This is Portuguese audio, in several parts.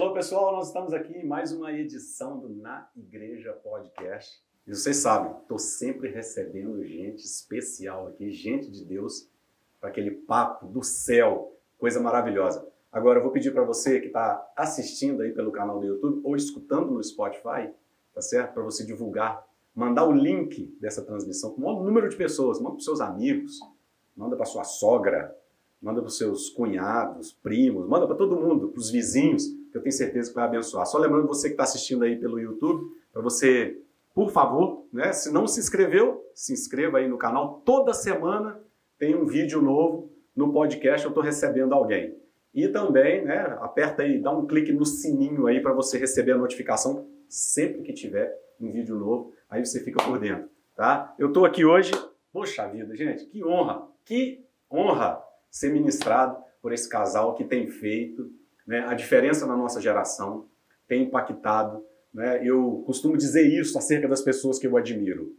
Alô, pessoal, nós estamos aqui em mais uma edição do Na Igreja Podcast. E vocês sabem, estou sempre recebendo gente especial aqui, gente de Deus, para aquele papo do céu, coisa maravilhosa. Agora, eu vou pedir para você que está assistindo aí pelo canal do YouTube ou escutando no Spotify, tá certo? Para você divulgar, mandar o link dessa transmissão com o maior número de pessoas, manda para seus amigos, manda para sua sogra, manda para seus cunhados, primos, manda para todo mundo, para os vizinhos, que eu tenho certeza que vai abençoar. Só lembrando você que está assistindo aí pelo YouTube, para você, por favor, né, se não se inscreveu, se inscreva aí no canal. Toda semana tem um vídeo novo no podcast, eu estou recebendo alguém. E também, né, aperta aí, dá um clique no sininho aí para você receber a notificação sempre que tiver um vídeo novo, aí você fica por dentro, tá? Eu estou aqui hoje, poxa vida, gente, que honra, que honra ser ministrado por esse casal que tem feito né, a diferença na nossa geração, tem impactado. Né? Eu costumo dizer isso acerca das pessoas que eu admiro.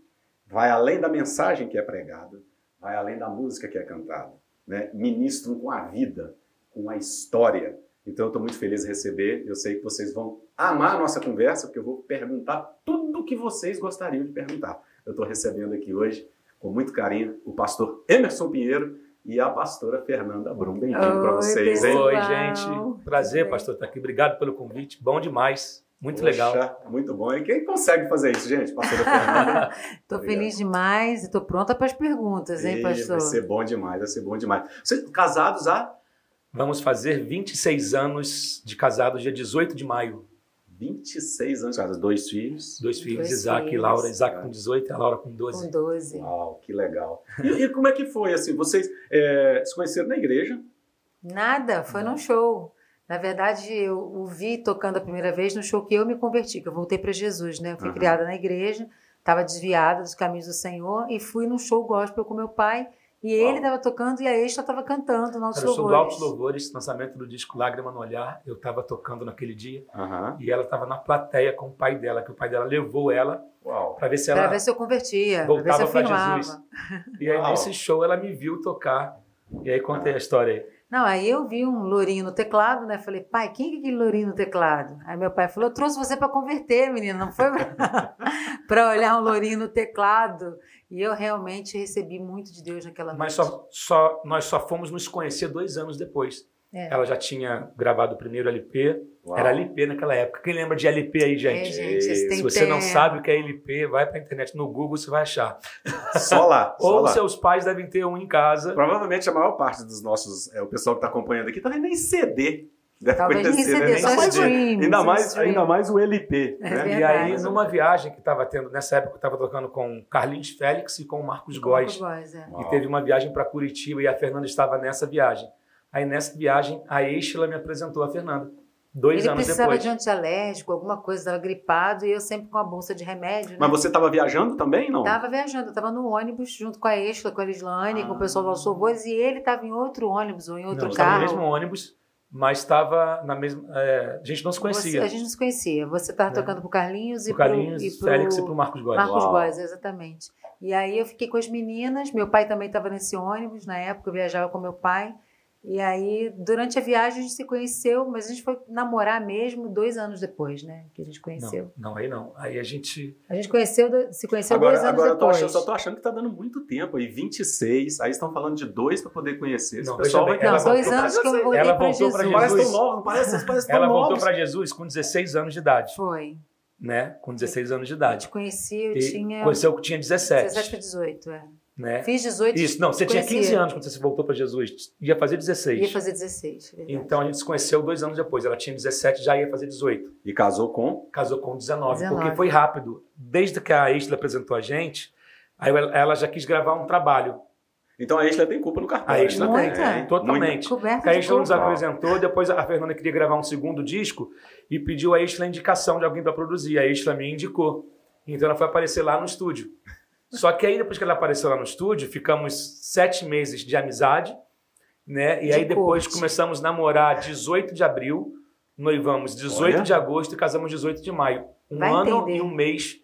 Vai além da mensagem que é pregada, vai além da música que é cantada. Né? Ministram com a vida, com a história. Então eu estou muito feliz de receber. Eu sei que vocês vão amar a nossa conversa, porque eu vou perguntar tudo o que vocês gostariam de perguntar. Eu estou recebendo aqui hoje, com muito carinho, o pastor Emerson Pinheiro e a pastora Fernanda Brum. Bem-vindo para vocês, hein? Oi, gente. Prazer, pastor, estar aqui. Obrigado pelo convite. Bom demais. Muito Poxa, legal. Muito bom. E quem consegue fazer isso, gente? Pastora Fernanda. Estou feliz demais e estou pronta para as perguntas, hein, pastor? Vai ser bom demais, vai ser bom demais. Vocês casados há? Vamos fazer 26 anos de casados, dia 18 de maio. 26 anos, casa, dois filhos. Dois filhos, dois Isaac filhos. e Laura. Isaac com 18 e a Laura com 12. Com 12. Uau, que legal. E, e como é que foi, assim, vocês é, se conheceram na igreja? Nada, foi Não. num show. Na verdade, eu o vi tocando a primeira vez no show que eu me converti, que eu voltei para Jesus, né? Eu fui uhum. criada na igreja, estava desviada dos caminhos do Senhor e fui num show gospel com meu pai e ele estava tocando e a Extra estava cantando no Altos Louvores. Eu sou do Altos Louvores, lançamento do disco Lágrima no Olhar. Eu estava tocando naquele dia uhum. e ela estava na plateia com o pai dela, que o pai dela levou ela para ver se ela. Para ver se eu convertia, voltava para Jesus. E aí Uau. nesse show ela me viu tocar. E aí contei a história aí. Não, aí eu vi um lourinho no teclado, né? Falei, pai, quem é aquele lourinho no teclado? Aí meu pai falou, eu trouxe você para converter, menina, não foi para olhar um lourinho no teclado. E eu realmente recebi muito de Deus naquela Mas noite. Mas só, só, nós só fomos nos conhecer dois anos depois. É. Ela já tinha gravado o primeiro LP. Uau. Era LP naquela época. Quem lembra de LP aí, gente? É, gente Se você não sabe o que é LP, vai para a internet no Google, você vai achar. Só lá. Ou só lá. seus pais devem ter um em casa. Provavelmente a maior parte dos nossos, é, o pessoal que está acompanhando aqui, também nem CD. Deve Talvez conhecer, nem CD, né? só streams, ainda, mais, ainda mais o LP. É né? E aí, numa viagem que estava tendo, nessa época eu estava tocando com Carlinhos Félix e com o Marcos Góes. Góes é. E teve uma viagem para Curitiba e a Fernanda estava nessa viagem. Aí nessa viagem, a Estela me apresentou a Fernanda. Dois Ele anos precisava depois. de antialérgico, alguma coisa, estava gripado e eu sempre com a bolsa de remédio. Né? Mas você estava viajando também, não? Estava viajando, estava no ônibus junto com a Estela, com a Lislane, ah. com o pessoal do Alçovores e ele estava em outro ônibus ou em outro não, carro. no mesmo ônibus, mas estava na mesma. É, a gente não se conhecia. Você, a gente não se conhecia. Você estava é. tocando pro Carlinhos e pro Carlinhos, e pro Félix e pro Marcos Góes. Marcos Góes, exatamente. E aí eu fiquei com as meninas. Meu pai também estava nesse ônibus na época. Eu viajava com meu pai. E aí, durante a viagem, a gente se conheceu, mas a gente foi namorar mesmo dois anos depois, né? Que a gente conheceu. Não, não aí não. Aí a gente. A gente conheceu, se conheceu agora, dois anos agora depois. Agora, eu só tô achando que tá dando muito tempo aí, 26. Aí estão falando de dois para poder conhecer. Esse não, pessoal bem, não, dois anos que eu voltei ela voltou Jesus. Pra Jesus. Parece tão novo, não parece, parece tão Ela novos. voltou para Jesus com 16 anos de idade. Foi. Né? Com 16 anos de idade. Eu te conheci, eu e tinha. Conheceu que tinha 17. 17 para 18, é. Né? Fiz 18 Isso, não, você tinha 15 anos quando você voltou para Jesus. Ia fazer 16. Ia fazer 16. Verdade. Então a gente se conheceu dois anos depois. Ela tinha 17, já ia fazer 18. E casou com? Casou com 19, 19. porque foi rápido. Desde que a Estela apresentou a gente, aí ela já quis gravar um trabalho. Então a Estela tem culpa no cartão. A Estela tem, é, totalmente. Porque a Estela nos apresentou, depois a Fernanda queria gravar um segundo disco e pediu a Estela a indicação de alguém para produzir. A Estela me indicou. Então ela foi aparecer lá no estúdio. Só que aí, depois que ela apareceu lá no estúdio, ficamos sete meses de amizade, né? E De aí depois corte. começamos a namorar 18 de abril, noivamos 18 Olha. de agosto e casamos 18 de maio. Um Vai ano entender. e um mês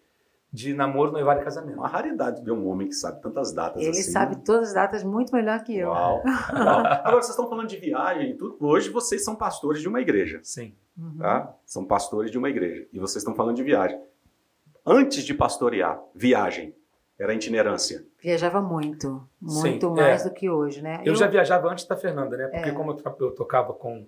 de namoro, noivado e casamento. Uma raridade ver um homem que sabe tantas datas Ele assim. sabe todas as datas muito melhor que eu. Uau. Uau. Agora, vocês estão falando de viagem e tudo. Hoje vocês são pastores de uma igreja, Sim. Uhum. tá? São pastores de uma igreja. E vocês estão falando de viagem. Antes de pastorear, viagem, era itinerância. Viajava muito, muito Sim, mais é. do que hoje, né? Eu, já viajava antes da Fernanda, né? Porque É. como eu, eu tocava com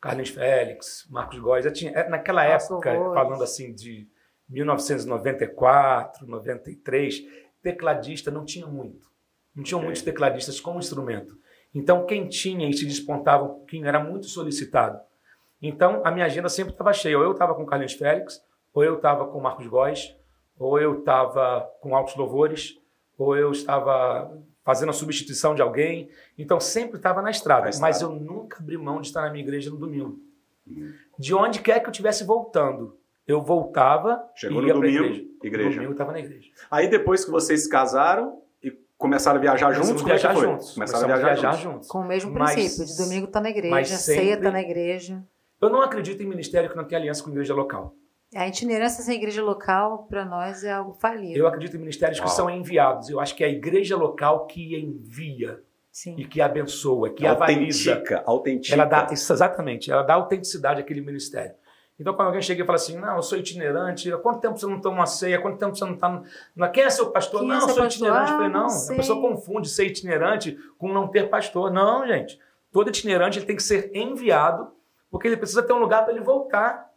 Carlinhos Félix, Marcos Góes, eu tinha, é, naquela Marcos época, falando assim de 1994, 93, tecladista não tinha muito. Não tinham Ok. muitos tecladistas com instrumento. Então, quem tinha e se despontava um pouquinho era muito solicitado. Então, a minha agenda sempre estava cheia. Ou eu estava com Carlinhos Félix, ou eu estava com Marcos Góes, ou eu estava com Altos Louvores, ou eu estava fazendo a substituição de alguém. Então, sempre estava na estrada. Na estrada. Mas eu nunca abri mão de estar na minha igreja no domingo. Uhum. De onde quer que eu estivesse voltando, eu voltava Chegou e no ia para a domingo, igreja. igreja. Domingo eu estava na igreja. Aí depois que vocês se casaram e começaram a viajar juntos, Começamos como é que viajar foi? juntos. Começaram a Começamos viajar, juntos. juntos. Com o mesmo Mas- princípio, de domingo tá na igreja, mas ceia sempre- tá na igreja. Eu não acredito em ministério que não tem aliança com igreja local. A itinerância sem igreja local, para nós, é algo falido. Eu acredito em ministérios que são enviados. Eu acho que é a igreja local que envia Sim. e que abençoa, que avaliza. Autentica, autentica. Ela dá, exatamente, ela dá autenticidade àquele ministério. Então, quando alguém chega e fala assim, não, eu sou itinerante, há quanto tempo você não toma uma ceia, há quanto tempo você não está... No... Quem é seu pastor? Quem é não, eu seu sou pastor? itinerante. Ah, eu falei, não, não a sei. pessoa confunde ser itinerante com não ter pastor. Não, gente, todo itinerante ele tem que ser enviado, porque ele precisa ter um lugar para ele voltar,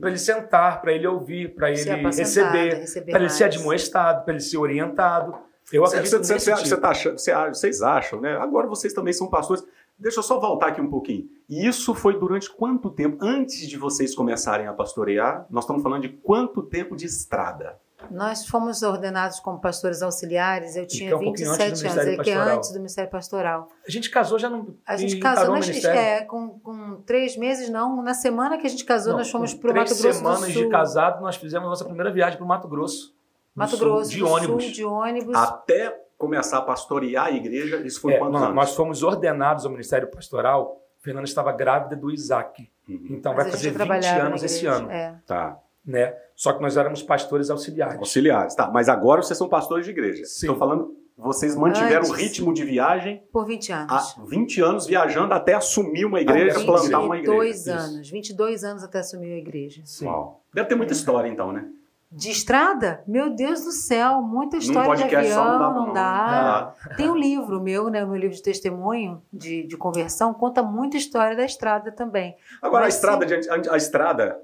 para ele sentar, para ele ouvir, para ele receber, receber para ele ser admoestado, para ele ser orientado. Eu Você, acredito você- você- tipo. você tá achando- você acha- vocês acham, né? Agora vocês também são pastores. Deixa eu só voltar aqui um pouquinho. E isso foi durante quanto tempo? Antes de vocês começarem a pastorear, nós estamos falando de quanto tempo de estrada? Nós fomos ordenados como pastores auxiliares, eu tinha é um pouquinho antes do 27 anos, é que é Pastoral. antes do Ministério Pastoral. A gente casou já não. A gente e casou, ministério. é, com, com três meses, não, na semana que a gente casou, Não, nós fomos para o três Mato Grosso semanas do Sul. de casado, nós fizemos a nossa primeira viagem para o Mato Grosso. Mato Sul, Grosso de ônibus. Sul, de ônibus. Até começar a pastorear a igreja, isso foi É, quantos nós, anos? nós fomos ordenados ao Ministério Pastoral. Fernanda estava grávida do Isaac. Uhum. Então Mas vai fazer 20 trabalhava na anos esse ano. É. Tá. Né? Só que nós éramos pastores auxiliares. Auxiliares. Tá, mas agora vocês são pastores de igreja. Sim. Estou falando, vocês mantiveram o Antes. ritmo de viagem Por 20 anos. há 20 anos viajando até assumir uma igreja, plantar uma 22 igreja. anos. 22 anos até assumir a igreja. Sim. Uau. Deve ter muita história então, né? De estrada? Meu Deus do céu, muita história de podcast avião, só não dá não dá. Ah, Tem um livro meu, né, meu livro de testemunho, de, de conversão, conta muita história da estrada também. Agora, a Mas estrada, de, a, a estrada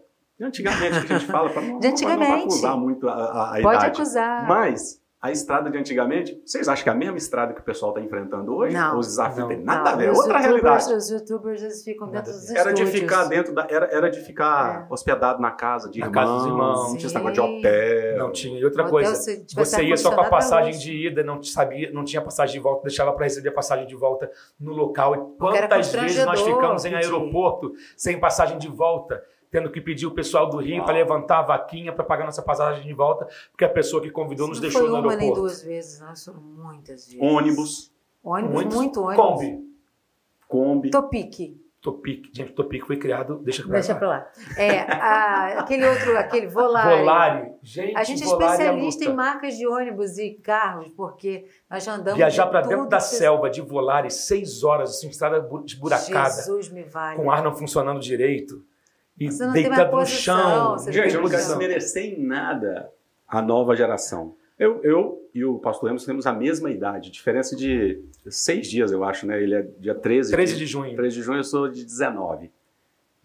de antigamente que a gente fala, para não, De não- acusar muito a, a, a Pode idade. acusar. Mas a estrada de antigamente, vocês acham que é a mesma estrada que o pessoal está enfrentando hoje? Não. Os desafios Não. tem nada Não, a ver, é os outra realidade. Os youtubers eles ficam Nada dentro dos. Era de ficar dentro da. Era, era de ficar É. hospedado na casa de Na irmãos. casa dos irmãos. Não tinha esse negócio de hotel. não tinha. E outra Hotel, coisa, se você ia só com a passagem de ida, não sabia, não tinha passagem de volta, deixava para receber a passagem de volta no local. E quantas vezes nós ficamos em aeroporto sem passagem de volta, tendo que pedir o pessoal do Rio para levantar a vaquinha para pagar nossa passagem de volta, porque a pessoa que convidou nos Não deixou foi no uma nem aeroporto. duas vezes, não, foram muitas vezes. Ônibus, Ônibus, Muitos. muito ônibus. Kombi. Kombi. Topic. Topic. Gente, Topic foi criado. Deixa eu Deixa pra lá. É, a- aquele outro, aquele Volare. Volare. Gente, A gente é Volare especialista em marcas de ônibus e carros, porque nós já andamos Viajar para dentro tudo da selva de Volare, seis horas, assim, estrada bu- esburacada, Jesus me vale. com o ar não funcionando direito. E Você não deitado no chão. você Gente, eu não quero desmerecer em nada a nova geração. Eu, eu e o pastor Lemos temos a mesma idade, diferença de seis dias, eu acho, né? Ele é dia 13. 13 de junho. 13 de junho, eu sou de 19.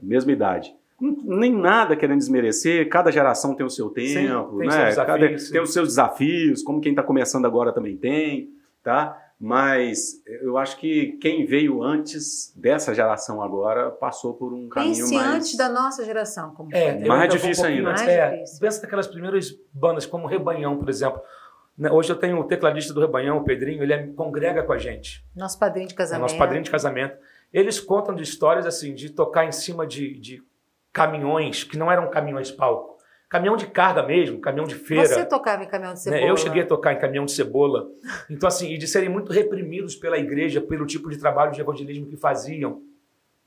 Mesma idade. Nem nada querendo desmerecer, cada geração tem o seu tempo, tem né? seus Cada- desafios, sim. tem os seus desafios, como quem está começando agora também tem, tá? Mas eu acho que quem veio antes dessa geração agora passou por um caminho Pense mais... antes da nossa geração, como É, foi. eu Mais difícil pouquinho ainda. Mais É, difícil. pensa naquelas primeiras bandas, como Rebanhão, por exemplo. Né, Hoje eu tenho o tecladista do Rebanhão, o Pedrinho, ele é- congrega com a gente. Nosso padrinho de É casamento. nosso padrinho de casamento. Eles contam de histórias assim, de tocar em cima de, de caminhões, que não eram caminhões palco. Caminhão de carga mesmo, caminhão de feira. Você tocava em caminhão de cebola. né? Eu cheguei a tocar em caminhão de cebola. Então, assim, e de serem muito reprimidos pela igreja, pelo tipo de trabalho de evangelismo que faziam.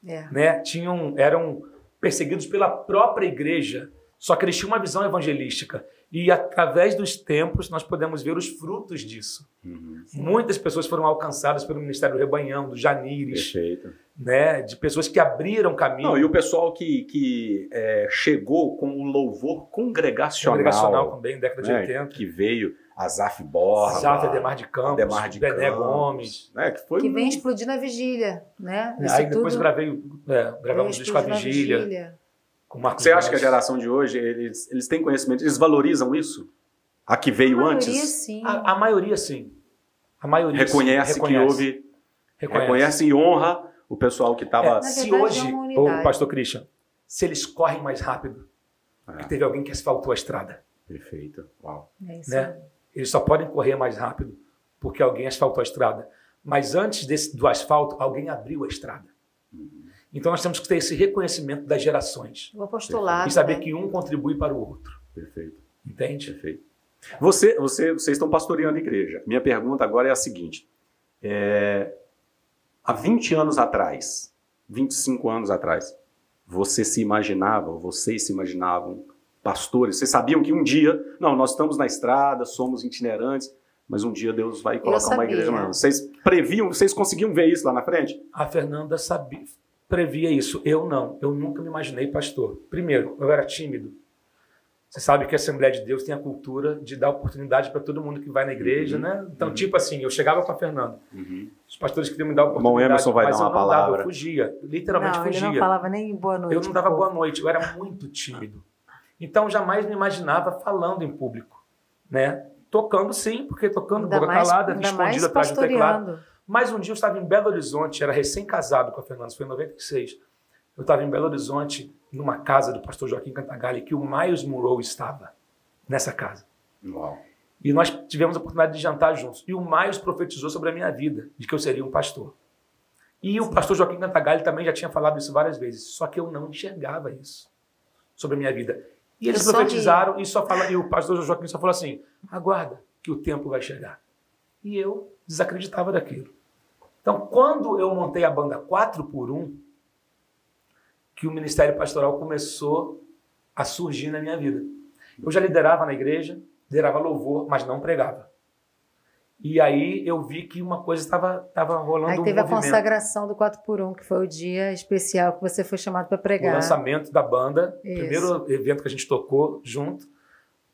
É. Né? Tinham, eram perseguidos pela própria igreja. Só que eles tinham uma visão evangelística. E através dos tempos nós podemos ver os frutos disso. Uhum. Muitas pessoas foram alcançadas pelo Ministério do Rebanhão, do Janires. Perfeito. Né, de pessoas que abriram caminho. Não, e o pessoal que, que é, chegou com o louvor congregacional. Congregacional também, década de né, 80. Que veio Azaf Borba. Azaf Ademar de Campos. Ademar de Bené Campos, Gomes. Né, que, foi que vem explodir na vigília. Né? Aí depois gravei, é, gravamos o disco a vigília. vigília. Você acha que a geração de hoje, eles, eles têm conhecimento, eles valorizam isso? A que veio a antes? Maioria, sim. A, a, maioria sim. A maioria reconhece, sim. reconhece. que houve. Reconhece. reconhece. e honra o pessoal que estava. É, se hoje, é o pastor Christian, se eles correm mais rápido, é. porque teve alguém que asfaltou a estrada. Perfeito. Uau. É né? Eles só podem correr mais rápido porque alguém asfaltou a estrada. Mas antes desse, do asfalto, alguém abriu a estrada. Uhum. Então nós temos que ter esse reconhecimento das gerações. O apostolado. E saber né? que um contribui para o outro. Perfeito. Entende? Perfeito. Você, você, vocês estão pastoreando a igreja. Minha pergunta agora é a seguinte: é, há 20 anos atrás, 25 anos atrás, você se imaginava, vocês se imaginavam pastores? Vocês sabiam que um dia, não, nós estamos na estrada, somos itinerantes, mas um dia Deus vai colocar uma igreja. Vocês previam, vocês conseguiam ver isso lá na frente? A Fernanda sabia, previa isso. Eu não. Eu nunca me imaginei pastor. Primeiro, eu era tímido. Você sabe que a Assembleia de Deus tem a cultura de dar oportunidade para todo mundo que vai na igreja, uhum. né? Então, uhum. tipo assim, eu chegava com a Fernanda. Uhum. Os pastores queriam me dar oportunidade, Emerson vai mas dar uma eu não palavra. dava, eu fugia. Literalmente não, fugia. Ele não falava nem boa noite. Eu não dava boa noite, eu era muito tímido. Então, jamais me imaginava falando em público, né? Tocando sim, porque tocando ainda boca mais, calada, escondido atrás do teclado. Mas um dia eu estava em Belo Horizonte, era recém-casado com a Fernanda, foi em 96. Eu estava em Belo Horizonte, numa casa do pastor Joaquim Cantagalli, que o Miles Monroe estava nessa casa. Uau. E nós tivemos a oportunidade de jantar juntos. E o Miles profetizou sobre a minha vida, de que eu seria um pastor. E o pastor Joaquim Cantagalli também já tinha falado isso várias vezes, só que eu não enxergava isso sobre a minha vida. E eles eu profetizaram e só fala, e o pastor Joaquim só falou assim: aguarda que o tempo vai chegar. E eu desacreditava daquilo. Então, quando eu montei a banda 4 por 1, que o ministério pastoral começou a surgir na minha vida. Eu já liderava na igreja, liderava louvor, mas não pregava. E aí eu vi que uma coisa estava estava rolando Aí teve um a consagração do 4 por 1 que foi o dia especial que você foi chamado para pregar. O lançamento da banda, o primeiro evento que a gente tocou junto.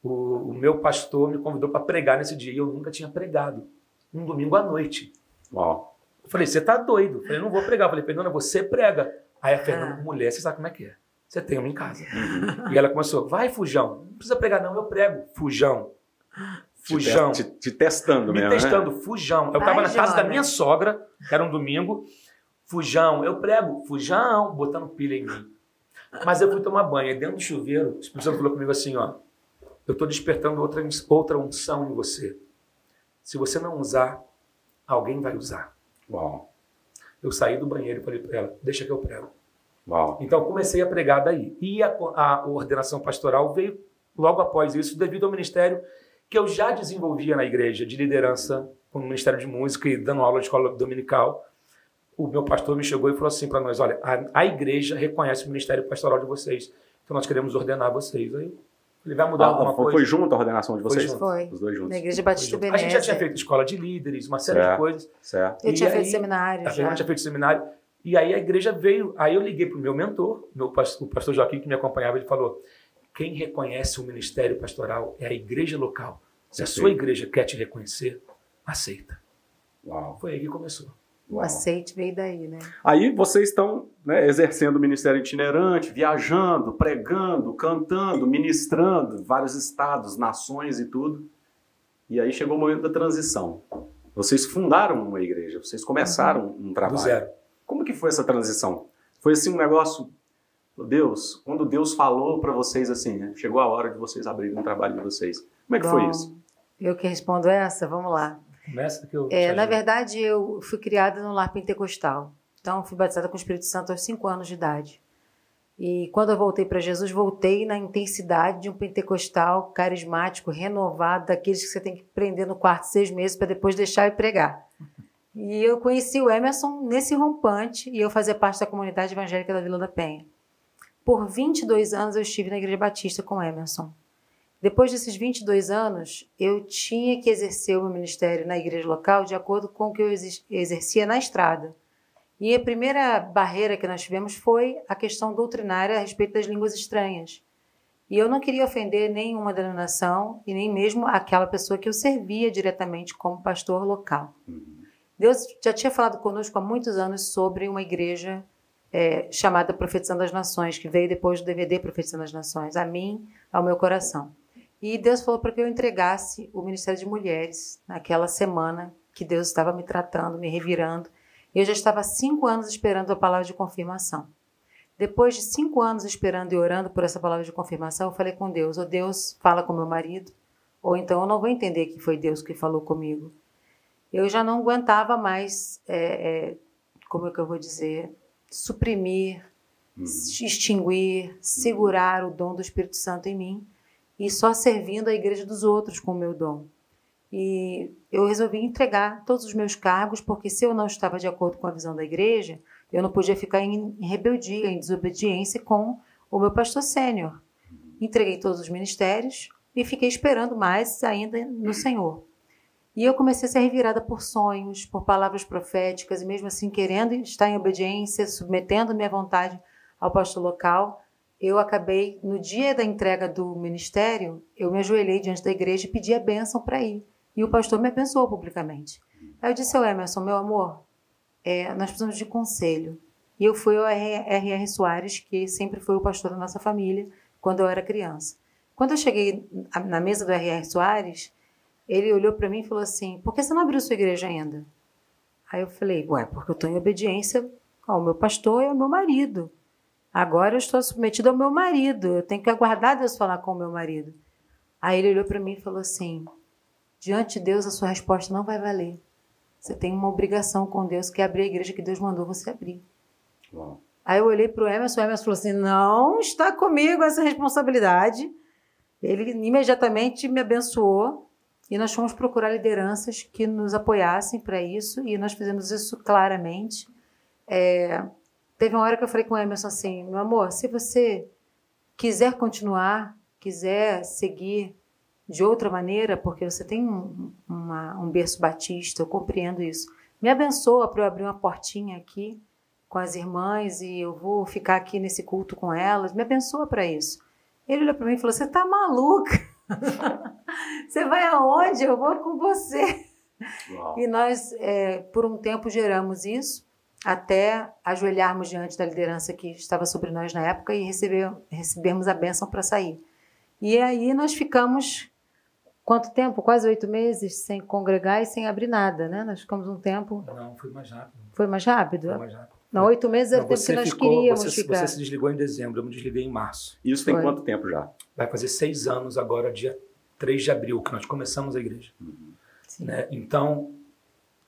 O, o meu pastor me convidou para pregar nesse dia e eu nunca tinha pregado. Um domingo à noite. Uau. Eu falei, você tá doido? Eu falei, não vou pregar. Eu falei, Fernanda, você prega. Aí a Fernanda, ah. mulher, você sabe como é que é. Você tem uma em casa. E ela começou, vai, Fujão. Não precisa pregar, não, eu prego. Fujão. Fujão. Te, te, te testando Me mesmo. Me testando, né? Fujão. Eu estava na casa da minha sogra, que era um domingo. Fujão, eu prego, Fujão, botando pilha em mim. Mas eu fui tomar banho, e dentro do chuveiro, o Espírito Santo falou comigo assim: ó, eu estou despertando outra, outra unção em você. Se você não usar, alguém vai usar. Uau. Eu saí do banheiro e falei para ela: deixa que eu prego. Uau. Então comecei a pregar daí. E a, a ordenação pastoral veio logo após isso, devido ao ministério que eu já desenvolvia na igreja de liderança, com o Ministério de Música e dando aula de escola dominical. O meu pastor me chegou e falou assim para nós: olha, a, a, igreja reconhece o ministério pastoral de vocês, então nós queremos ordenar vocês. Aí ele vai mudar ah, alguma foi, coisa. Foi junto a ordenação de vocês? Foi. Os dois juntos. Na Igreja Batista. A gente já tinha feito escola de líderes, uma série certo, de coisas. Certo. Eu e tinha aí, feito seminário. A Fernanda tinha feito seminário. E aí a igreja veio. Aí eu liguei para o meu mentor, meu pastor, o pastor Joaquim, que me acompanhava, ele falou: quem reconhece o ministério pastoral é a igreja local. Se a sua igreja quer te reconhecer, aceita. Uau. Foi aí que começou. O aceite veio daí, né? Aí vocês estão né, exercendo o ministério itinerante, viajando, pregando, cantando, ministrando, vários estados, nações e tudo. E aí chegou o momento da transição. Vocês fundaram uma igreja, vocês começaram uhum. um trabalho. Do zero. Como que foi essa transição? Foi assim um negócio, Deus, quando Deus falou para vocês assim, né, chegou a hora de vocês abrirem um trabalho de vocês. Como é que Bom, foi isso? Eu que respondo essa, vamos lá. Começa que eu é, na verdade, eu fui criada no lar pentecostal. Então, fui batizada com o Espírito Santo aos 5 anos de idade. E quando eu voltei para Jesus, voltei na intensidade de um pentecostal carismático, renovado, daqueles que você tem que prender no quarto seis meses para depois deixar e pregar. E eu conheci o Emerson nesse rompante e eu fazia parte da comunidade evangélica da Vila da Penha. por 22 anos eu estive na Igreja Batista com Emerson. Depois desses 22 anos, eu tinha que exercer o meu ministério na igreja local de acordo com o que eu exercia na estrada. E a primeira barreira que nós tivemos foi a questão doutrinária a respeito das línguas estranhas. E eu não queria ofender nenhuma denominação e nem mesmo aquela pessoa que eu servia diretamente como pastor local. Deus já tinha falado conosco há muitos anos sobre uma igreja é, chamada Profetizando as Nações, que veio depois do DVD Profetizando as Nações, a mim, ao meu coração. E Deus falou para que eu entregasse o Ministério de Mulheres naquela semana que Deus estava me tratando, me revirando. Eu já estava cinco anos esperando a palavra de confirmação. Depois de cinco anos esperando e orando por essa palavra de confirmação, eu falei com Deus: ou Deus fala com meu marido, ou então eu não vou entender que foi Deus que falou comigo. Eu já não aguentava mais, é, é, como é que eu vou dizer, suprimir, uhum. extinguir, segurar o dom do Espírito Santo em mim e só servindo a igreja dos outros com o meu dom. E eu resolvi entregar todos os meus cargos, porque se eu não estava de acordo com a visão da igreja, eu não podia ficar em rebeldia, em desobediência com o meu pastor sênior. Entreguei todos os ministérios e fiquei esperando mais ainda no Senhor. E eu comecei a ser revirada por sonhos, por palavras proféticas, e mesmo assim querendo estar em obediência, submetendo minha vontade ao pastor local, eu acabei, no dia da entrega do ministério, eu me ajoelhei diante da igreja e pedi a bênção para ir. E o pastor me abençoou publicamente. Aí eu disse ao Emerson, meu amor, é, nós precisamos de conselho. E eu fui ao R.R. Soares, que sempre foi o pastor da nossa família, quando eu era criança. Quando eu cheguei na mesa do R.R. Soares, ele olhou para mim e falou assim: Por que você não abriu sua igreja ainda? Aí eu falei: Ué, porque eu estou em obediência ao meu pastor e ao meu marido. Agora eu estou submetido ao meu marido. Eu tenho que aguardar Deus falar com o meu marido. Aí ele olhou para mim e falou assim: Diante de Deus, a sua resposta não vai valer. Você tem uma obrigação com Deus, que é abrir a igreja que Deus mandou você abrir. Uau. Aí eu olhei para o Emerson, o Emerson falou assim: Não está comigo essa responsabilidade. Ele imediatamente me abençoou e nós fomos procurar lideranças que nos apoiassem para isso, e nós fizemos isso claramente. É, teve uma hora que eu falei com o Emerson assim: meu amor, se você quiser continuar, quiser seguir de outra maneira, porque você tem um, uma, um berço batista, eu compreendo isso. Me abençoa para eu abrir uma portinha aqui com as irmãs e eu vou ficar aqui nesse culto com elas. Me abençoa para isso. Ele olhou para mim e falou: Você está maluca? você vai aonde? Eu vou com você. Uau. E nós, é, por um tempo, geramos isso, até ajoelharmos diante da liderança que estava sobre nós na época e receber, recebermos a bênção para sair. E aí nós ficamos, quanto tempo? Quase oito meses sem congregar e sem abrir nada, né? Nós ficamos um tempo. Não, foi mais rápido. Foi mais rápido? Foi mais rápido. Não, oito meses era o tempo que nós ficou, queríamos você, ficar. Você se desligou em dezembro, eu me desliguei em março. Isso tem Foi. quanto tempo já? Vai fazer seis anos agora, dia 3 de abril, que nós começamos a igreja. Uhum. Né? Então,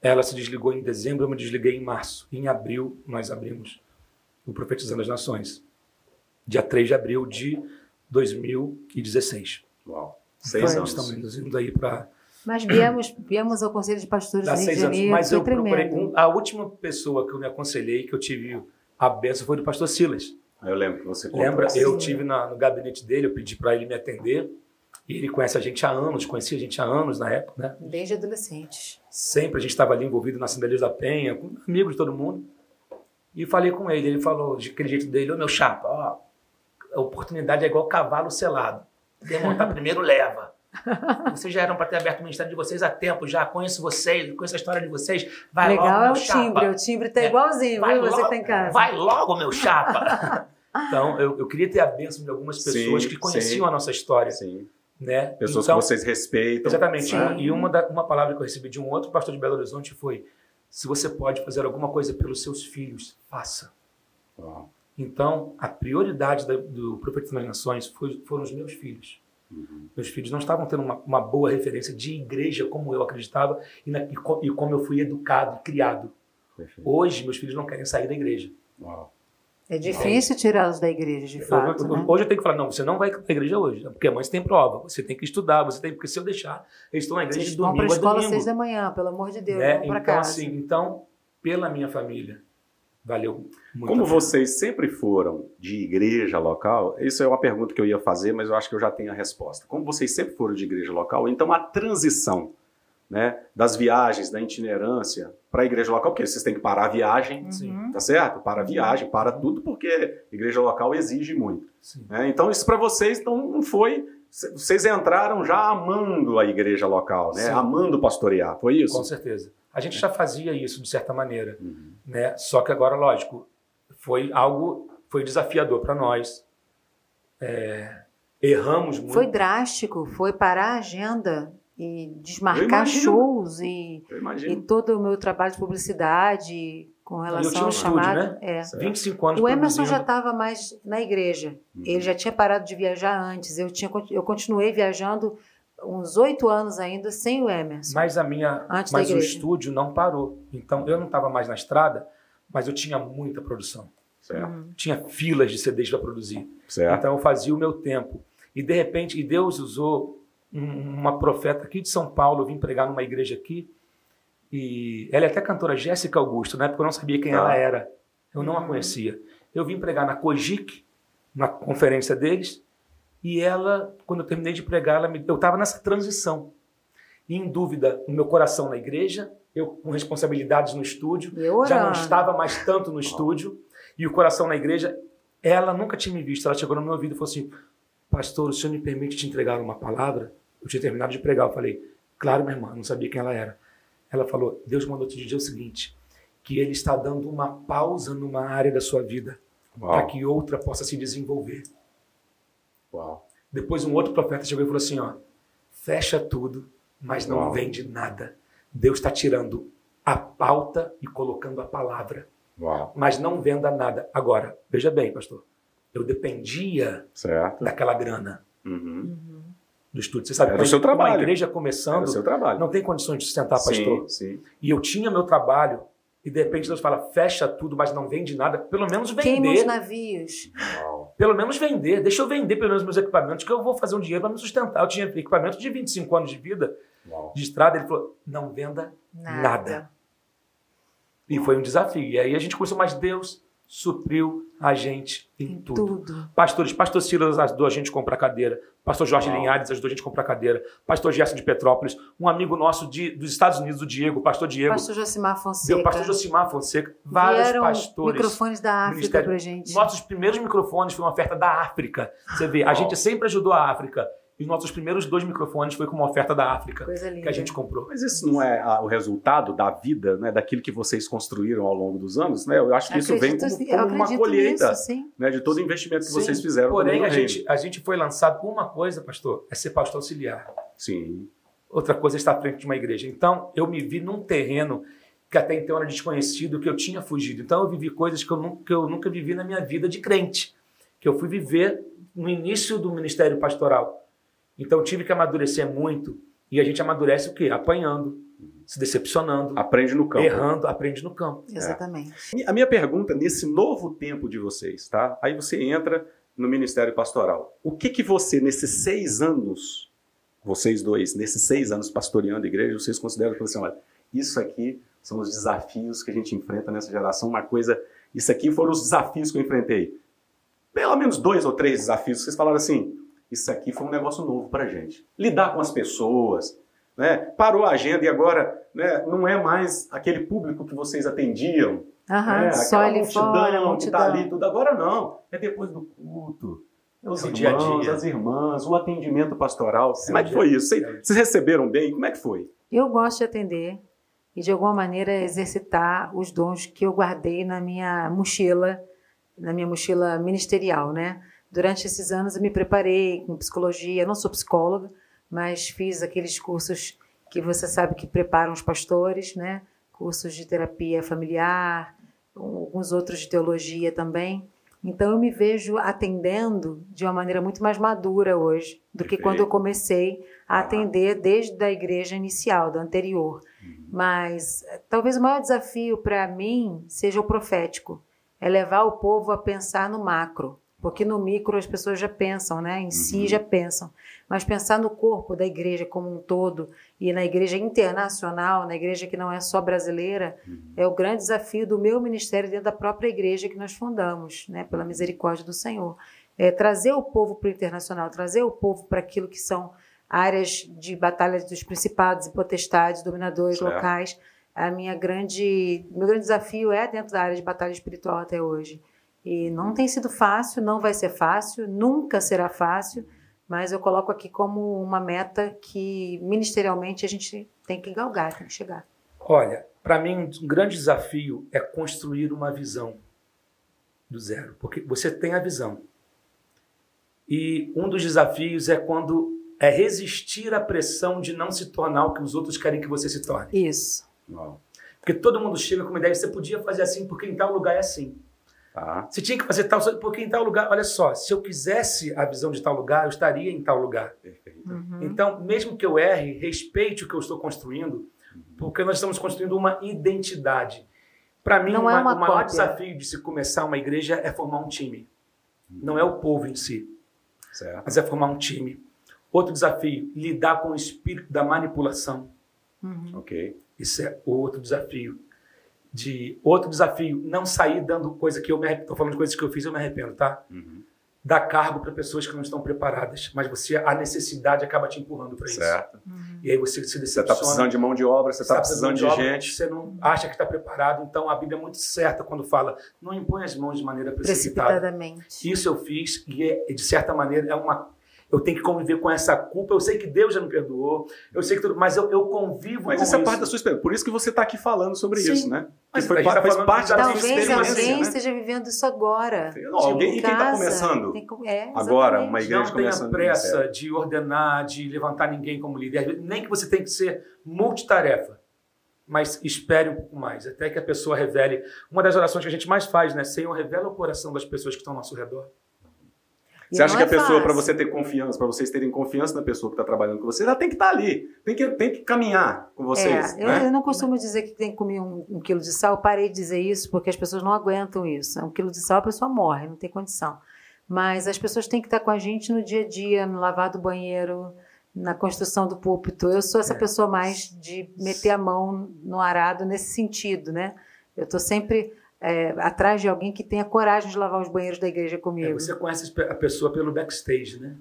ela se desligou em dezembro, eu me desliguei em março. Em abril, nós abrimos o Profetizando as Nações. Dia 3 de abril de 2016. Uau, seis anos. Estamos indo aí para mas viemos, viemos ao Conselho de Pastores Dá do Rio de Janeiro, mas eu procurei, um, a última pessoa que eu me aconselhei, que eu tive a benção, foi do pastor Silas. Eu lembro que você contou. Lembra? Eu tive na, no gabinete dele, eu pedi para ele me atender. E ele conhece a gente há anos, conhecia a gente há anos na época, né? Desde adolescentes. Sempre a gente estava ali envolvido na Assembleia da Penha, com amigos de todo mundo. E falei com ele, ele falou de aquele jeito dele, ô meu chapa, ó, a oportunidade é igual cavalo selado. Quem montar primeiro leva. Vocês já eram para ter aberto o ministério de vocês há tempo já. Conheço vocês, conheço a história de vocês. Vai Legal logo, é o timbre. O timbre tá é, igualzinho, viu? Logo, você tem casa. Vai logo, meu chapa. então, eu, eu, queria ter a bênção de algumas pessoas sim, que conheciam sim, a nossa história. Sim. Né? Pessoas então, que vocês respeitam. Exatamente. E uma, da, uma palavra que eu recebi de um outro pastor de Belo Horizonte foi: se você pode fazer alguma coisa pelos seus filhos, faça. Então, a prioridade da, do Profeta das Nações foi, foram os meus filhos. Uhum. Meus filhos não estavam tendo uma, uma, boa referência de igreja como eu acreditava e, na, e, co, e como eu fui educado e criado. Perfeito. Hoje, meus filhos não querem sair da igreja. Uau. É difícil tirá-los da igreja, de fato. Eu, eu, né? Hoje eu tenho que falar, não, você não vai para a igreja hoje, porque amanhã você tem prova, você tem que estudar, você tem, porque se eu deixar, eles estão na igreja Vocês de domingo vão para a escola às seis da manhã, pelo amor de Deus, né? vão para então, casa. Assim, então, pela minha família, valeu muito. Como vocês sempre foram de igreja local, isso é uma pergunta que eu ia fazer, mas eu acho que eu já tenho a resposta. Como vocês sempre foram de igreja local, então a transição né, das viagens, da itinerância para a igreja local, porque vocês têm que parar a viagem, Sim. tá certo? Para a viagem, para tudo, porque igreja local exige muito. Né? Então isso para vocês então, não foi vocês entraram já amando a igreja local, né? Sim. Amando pastorear, foi isso? Com certeza. A gente já fazia isso de certa maneira, Uhum. né? Só que agora, lógico, foi algo, foi desafiador para nós. É, erramos muito. Foi drástico, foi parar a agenda e desmarcar imagino. shows e, e todo o meu trabalho de publicidade com relação ao estúdio, chamado. né? É. Certo. 25 anos O Emerson já estava mais na igreja. Uhum. Ele já tinha parado de viajar antes. Eu, tinha, eu continuei viajando uns oito anos ainda sem o Emerson. Mas a minha, Antes mas o estúdio não parou. Então eu não estava mais na estrada, mas eu tinha muita produção. Certo, Tinha filas de CDs para produzir. certo. Então eu fazia o meu tempo. E de repente, e Deus usou uma profeta aqui de São Paulo, eu vim pregar numa igreja aqui. E ela é até cantora Jéssica Augusto, na época eu não sabia quem Tá. ela era. Eu não a Uhum. conhecia. Eu vim pregar na Cogic, na conferência deles, e ela, quando eu terminei de pregar, ela me, eu estava nessa transição. E em dúvida, o meu coração na igreja, eu com responsabilidades no estúdio, eu já não estava mais tanto no estúdio e o coração na igreja. Ela nunca tinha me visto. Ela chegou no meu ouvido e falou assim: Pastor, o senhor me permite te entregar uma palavra? Eu tinha terminado de pregar. Eu falei: Claro, minha irmã, não sabia quem ela era. Ela falou: Deus mandou te dizer o seguinte: que Ele está dando uma pausa numa área da sua vida para que outra possa se desenvolver. uau. Depois um outro profeta chegou e falou assim: ó, fecha tudo, mas não Uau. vende nada. Deus está tirando a pauta e colocando a palavra Uau, mas não venda nada. Agora, veja bem, pastor, eu dependia certo. daquela grana Uhum. Do estúdio. Você sabe Era que o seu uma trabalho. igreja Era começando o seu trabalho. não tem condições de sustentar pastor. Sim, sim. E eu tinha meu trabalho e de repente Deus fala, fecha tudo, mas não vende nada. Pelo menos Queima os vender. navios. Pelo menos vender. Deixa eu vender pelo menos meus equipamentos, que eu vou fazer um dinheiro para me sustentar. Eu tinha equipamento de 25 anos de vida Uau. de estrada. Ele falou, não venda Nada. Nada. E foi um desafio. E aí a gente começou, mas Deus supriu a gente em Em tudo. tudo. Pastores, pastor Silas ajudou a gente a comprar cadeira. Pastor Jorge Uau. Linhares ajudou a gente a comprar cadeira. Pastor Gerson de Petrópolis. Um amigo nosso de, dos Estados Unidos, o Diego, pastor Diego. Pastor Josimar Deu, Fonseca. pastor Josimar Fonseca. Vários Vieram pastores. microfones da África pra gente. Nossos primeiros microfones foi uma oferta da África. Você vê, a gente sempre ajudou a África. E os nossos primeiros dois microfones foi com uma oferta da África Coisa linda. que a gente comprou. Mas isso não é ah, o resultado da vida, né, daquilo que vocês construíram ao longo dos anos? Né? Eu acho que isso vem como, sim, como uma colheita nisso, sim. né, de todo o investimento que Sim, vocês fizeram. Porém, a reino. gente, a gente foi lançado com uma coisa, pastor, é ser pastor auxiliar. Sim, Outra coisa é estar à frente de uma igreja. Então, eu me vi num terreno que até então era desconhecido, que eu tinha fugido. Então, eu vivi coisas que eu nunca, que eu nunca vivi na minha vida de crente, que eu fui viver no início do ministério pastoral. Então, eu tive que amadurecer muito. E a gente amadurece o quê? Apanhando, se decepcionando, aprende no campo. errando, aprende no campo. Exatamente. A minha pergunta, nesse novo tempo de vocês, tá? Aí você entra no Ministério Pastoral. O que que você, nesses seis anos, vocês dois, nesses seis anos pastoreando a igreja, vocês consideram que assim, olha, isso aqui são os desafios que a gente enfrenta nessa geração, uma coisa, isso aqui foram os desafios que eu enfrentei. Pelo menos dois ou três desafios que vocês falaram assim, isso aqui foi um negócio novo pra gente. Lidar com as pessoas, né? Parou a agenda e agora né, não é mais aquele público que vocês atendiam, Aham, é, só ali multidão fora, que multidão. tá ali, tudo. Agora não. É depois do culto. É os É irmãos, dia a dia. as irmãs, o atendimento pastoral. Como é que foi isso? Vocês, é. vocês receberam bem? Como é que foi? Eu gosto de atender e, de alguma maneira, exercitar os dons que eu guardei na minha mochila, na minha mochila ministerial, né? Durante esses anos eu me preparei com psicologia, eu não sou psicóloga, mas fiz aqueles cursos que você sabe que preparam os pastores, né? Cursos de terapia familiar, alguns outros de teologia também. Então eu me vejo atendendo de uma maneira muito mais madura hoje do que quando eu comecei a atender desde a igreja inicial, da anterior. Mas eh, talvez o maior desafio para mim seja o profético, é levar o povo a pensar no macro, porque no micro as pessoas já pensam, né? Em si Uhum. já pensam. mas pensar no corpo da igreja como um todo e na igreja internacional, na igreja que não é só brasileira, uhum. é o grande desafio do meu ministério dentro da própria igreja que nós fundamos, né, pela misericórdia do Senhor. É trazer o povo para o internacional, trazer o povo para aquilo que são áreas de batalha dos principados e potestades, dominadores certo. locais. A minha grande, meu grande desafio é dentro da área de batalha espiritual até hoje. E não tem sido fácil, não vai ser fácil, nunca será fácil, mas eu coloco aqui como uma meta que ministerialmente a gente tem que galgar, tem que chegar. Olha, para mim um grande desafio é construir uma visão do zero, porque você tem a visão. E um dos desafios é quando é resistir à pressão de não se tornar o que os outros querem que você se torne. Isso. Porque todo mundo chega com uma ideia, você podia fazer assim porque em tal lugar é assim. Tá. Você tinha que fazer tal, porque em tal lugar, olha só, se eu quisesse a visão de tal lugar, eu estaria em tal lugar. Perfeito. Uhum. Então, mesmo que eu erre, respeite o que eu estou construindo, uhum. porque nós estamos construindo uma identidade. Para mim, uma, é uma o maior desafio de se começar uma igreja é formar um time. Uhum. Não é o povo em si, certo. mas é formar um time. Outro desafio, lidar com o espírito da manipulação. Uhum. Ok. Isso é outro desafio de outro desafio, não sair dando coisa que eu me arrependo. falando de coisas que eu fiz, eu me arrependo, tá? Uhum. Dar cargo para pessoas que não estão preparadas, mas você a necessidade acaba te empurrando para isso. Certo. Uhum. E aí você se decepciona. Você está precisando de mão de obra, você está tá precisando, de, de obra, gente. Você não acha que está preparado. Então a Bíblia é muito certa quando fala: não impõe as mãos de maneira precipitada. Precipitadamente. Isso eu fiz e é, de certa maneira é uma eu tenho que conviver com essa culpa. Eu sei que Deus já me perdoou, eu sei que tudo, mas eu, eu convivo mas com isso. Mas é parte da sua experiência. Por isso que você está aqui falando sobre Sim. isso, né? Mas foi, tá faz parte da Talvez alguém né? esteja vivendo isso agora. Não, tipo, alguém, e quem está começando é, agora, uma igreja não começando. Não tenha pressa de ordenar, de levantar ninguém como líder. Nem que você tenha que ser multitarefa mas espere um pouco mais, até que a pessoa revele. Uma das orações que a gente mais faz, né? Senhor, revela o coração das pessoas que estão ao nosso redor. Você acha que a é pessoa, para você ter confiança, para vocês terem confiança na pessoa que está trabalhando com você, ela tem que estar tá ali, tem que, tem que caminhar com vocês. É, né? eu, eu, não costumo dizer que tem que comer um, um, quilo de sal, eu parei de dizer isso porque as pessoas não aguentam isso. Um quilo de sal a pessoa morre, não tem condição. Mas as pessoas têm que estar com a gente no dia a dia, no lavar do banheiro, na construção do púlpito. Eu sou essa é. pessoa mais de meter a mão no arado nesse sentido, né? Eu estou sempre é, atrás de alguém que tenha coragem de lavar os banheiros da igreja comigo. É, você conhece a pessoa pelo backstage, né?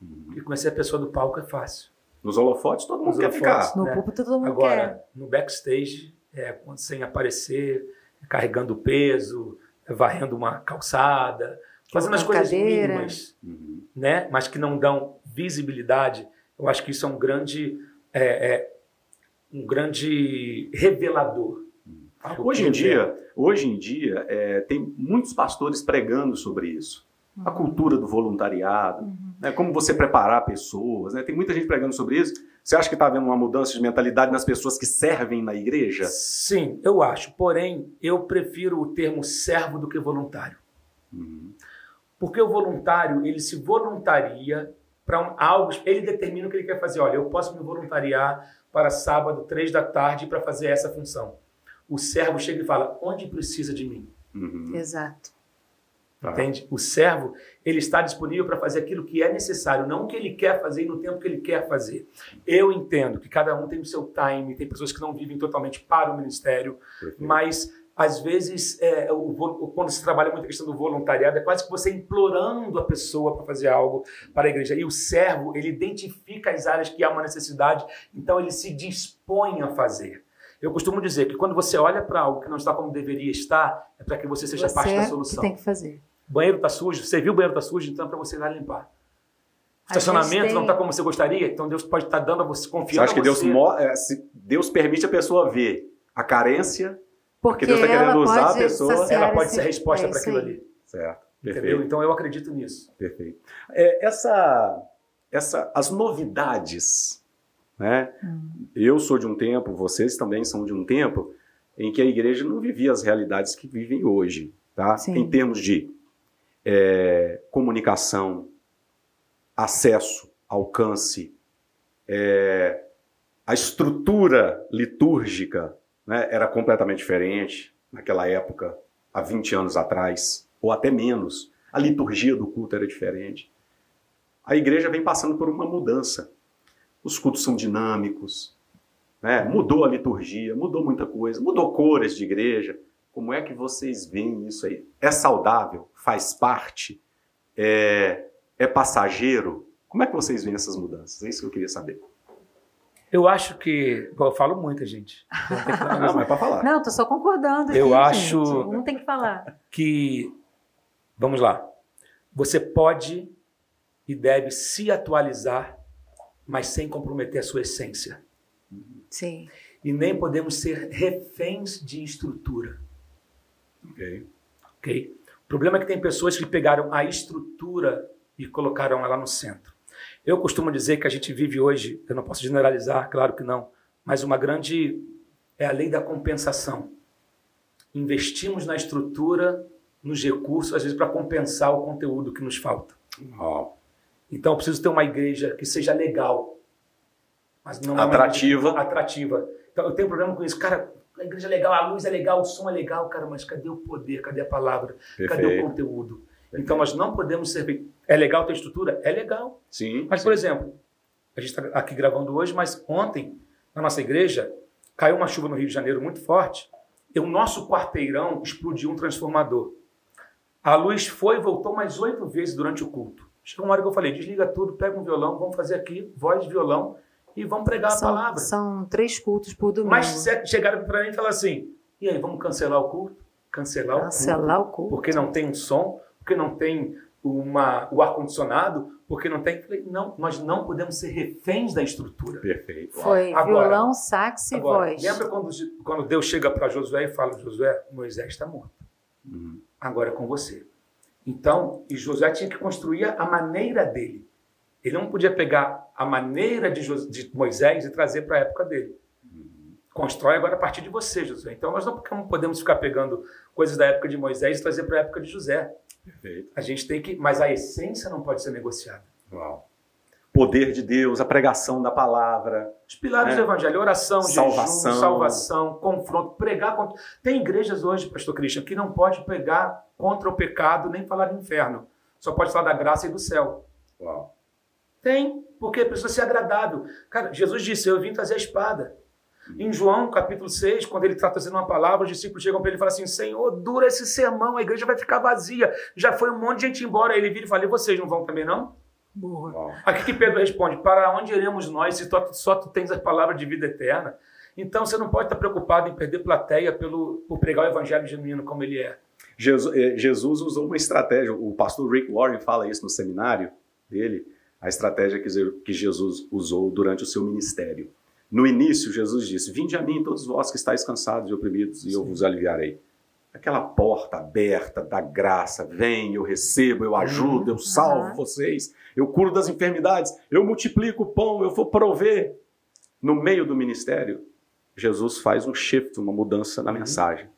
Uhum. E conhecer a pessoa do palco é fácil. Nos holofotes todo mundo Nos quer ficar. No né? púlpito todo mundo Agora, quer. no backstage, é, quando sem aparecer, carregando peso, varrendo uma calçada, fazendo as coisas cadeira. mínimas, uhum. né? mas que não dão visibilidade. Eu acho que isso é um grande, é, é um grande revelador Hoje em dia, hoje em dia é, tem muitos pastores pregando sobre isso. A uhum. cultura do voluntariado, uhum. né, como você preparar pessoas. Né, tem muita gente pregando sobre isso. Você acha que está havendo uma mudança de mentalidade nas pessoas que servem na igreja? Sim, eu acho. Porém, eu prefiro o termo servo do que voluntário. Uhum. Porque o voluntário, ele se voluntaria para um, algo, ele determina o que ele quer fazer. Olha, eu posso me voluntariar para sábado, três da tarde, para fazer essa função o servo chega e fala: onde precisa de mim? Uhum. Exato. Tá. Entende? O servo, ele está disponível para fazer aquilo que é necessário, não o que ele quer fazer e no tempo que ele quer fazer. Eu entendo que cada um tem o seu time, tem pessoas que não vivem totalmente para o ministério, Perfeito. mas às vezes, é, o, o, quando se trabalha muito a questão do voluntariado, é quase que você implorando a pessoa para fazer algo para a igreja. E o servo, ele identifica as áreas que há uma necessidade, então ele se dispõe a fazer. Eu costumo dizer que quando você olha para algo que não está como deveria estar, é para que você seja você parte da solução. tem que fazer. O banheiro está sujo, você viu o banheiro está sujo, então é para você ir lá limpar. O estacionamento tem... não está como você gostaria, então Deus pode estar tá dando a você confiança. Você acha que Deus, é, Deus permite a pessoa ver a carência, porque, porque Deus está querendo usar a pessoa, ela pode ser a resposta é para aquilo ali. Certo. Entendeu? Então eu acredito nisso. Perfeito. É, essa, essa, as novidades né? Hum. Eu sou de um tempo, vocês também são de um tempo, em que a igreja não vivia as realidades que vivem hoje, tá? em termos de é, comunicação, acesso, alcance, é, a estrutura litúrgica né, era completamente diferente naquela época, há 20 anos atrás, ou até menos. A liturgia do culto era diferente. a igreja vem passando por uma mudança. Os cultos são dinâmicos, né? mudou a liturgia, mudou muita coisa, mudou cores de igreja. Como é que vocês veem isso aí? É saudável? Faz parte? É, é passageiro? Como é que vocês veem essas mudanças? É isso que eu queria saber. Eu acho que. Bom, eu falo muita gente. Não, mas é para falar. Não, tô só concordando. Eu acho. Gente. Não tem que falar. Que. Vamos lá. Você pode e deve se atualizar, mas sem comprometer a sua essência. Sim. E nem podemos ser reféns de estrutura. Ok. Ok? O problema é que tem pessoas que pegaram a estrutura e colocaram ela no centro. Eu costumo dizer que a gente vive hoje, eu não posso generalizar, claro que não, mas uma grande. é a lei da compensação. Investimos na estrutura, nos recursos, às vezes para compensar o conteúdo que nos falta. Oh. Então eu preciso ter uma igreja que seja legal, mas não atrativa. É atrativa. Então eu tenho problema com isso. Cara, a igreja é legal, a luz é legal, o som é legal, cara, mas cadê o poder? Cadê a palavra? Perfeito. Cadê o conteúdo? Então nós não podemos servir. É legal ter estrutura? É legal. Sim. Mas, sim. por exemplo, a gente está aqui gravando hoje, mas ontem, na nossa igreja, caiu uma chuva no Rio de Janeiro muito forte e o nosso quarteirão explodiu um transformador. A luz foi e voltou mais oito vezes durante o culto. Chegou uma hora que eu falei: desliga tudo, pega um violão, vamos fazer aqui, voz de violão, e vamos pregar são, a palavra. São três cultos por domingo. Mas chegaram para mim e falaram assim: e aí, vamos cancelar o culto? Cancelar, cancelar o culto. o culto. Porque não tem um som, porque não tem uma, o ar-condicionado, porque não tem. Falei, não, nós não podemos ser reféns da estrutura. Perfeito. Foi Agora- violão, sax e Agora, voz. lembra quando, quando Deus chega para Josué e fala: Josué, Moisés está morto. Uhum. Agora é com você. Então, e Josué tinha que construir a maneira dele. Ele não podia pegar a maneira de, Jos- de Moisés e trazer para a época dele. Constrói agora a partir de você, Josué. Então, nós não podemos ficar pegando coisas da época de Moisés e trazer para a época de José. Perfeito. A gente tem que. Mas a essência não pode ser negociada. Uau. Poder de Deus, a pregação da palavra. Os pilares É. do evangelho, oração, Salvação. jejum, salvação, confronto, pregar contra. Tem igrejas hoje, pastor Christian, que não pode pregar contra o pecado nem falar do inferno. Só pode falar da graça e do céu. Uau. Tem, porque precisa ser agradável. Cara, Jesus disse: Eu vim trazer a espada. Em João, capítulo 6, quando ele está trazendo uma palavra, os discípulos chegam para ele e falam assim: Senhor, dura esse sermão, a igreja vai ficar vazia. Já foi um monte de gente embora. Aí ele vira e fala: E vocês não vão também não? Uau. Aqui que Pedro responde: Para onde iremos nós se só, só tu tens a palavra de vida eterna? Então você não pode estar preocupado em perder plateia pelo, por pregar o evangelho genuíno como ele é. Jesus, eh, Jesus usou uma estratégia, o pastor Rick Warren fala isso no seminário dele, a estratégia que Jesus usou durante o seu ministério. No início, Jesus disse: Vinde a mim, todos vós que estáis cansados e oprimidos, e eu vos aliviarei. Aquela porta aberta da graça, vem, eu recebo, eu ajudo, eu salvo Aham. vocês, eu curo das enfermidades, eu multiplico o pão, eu vou prover. No meio do ministério, Jesus faz um shift, uma mudança na mensagem.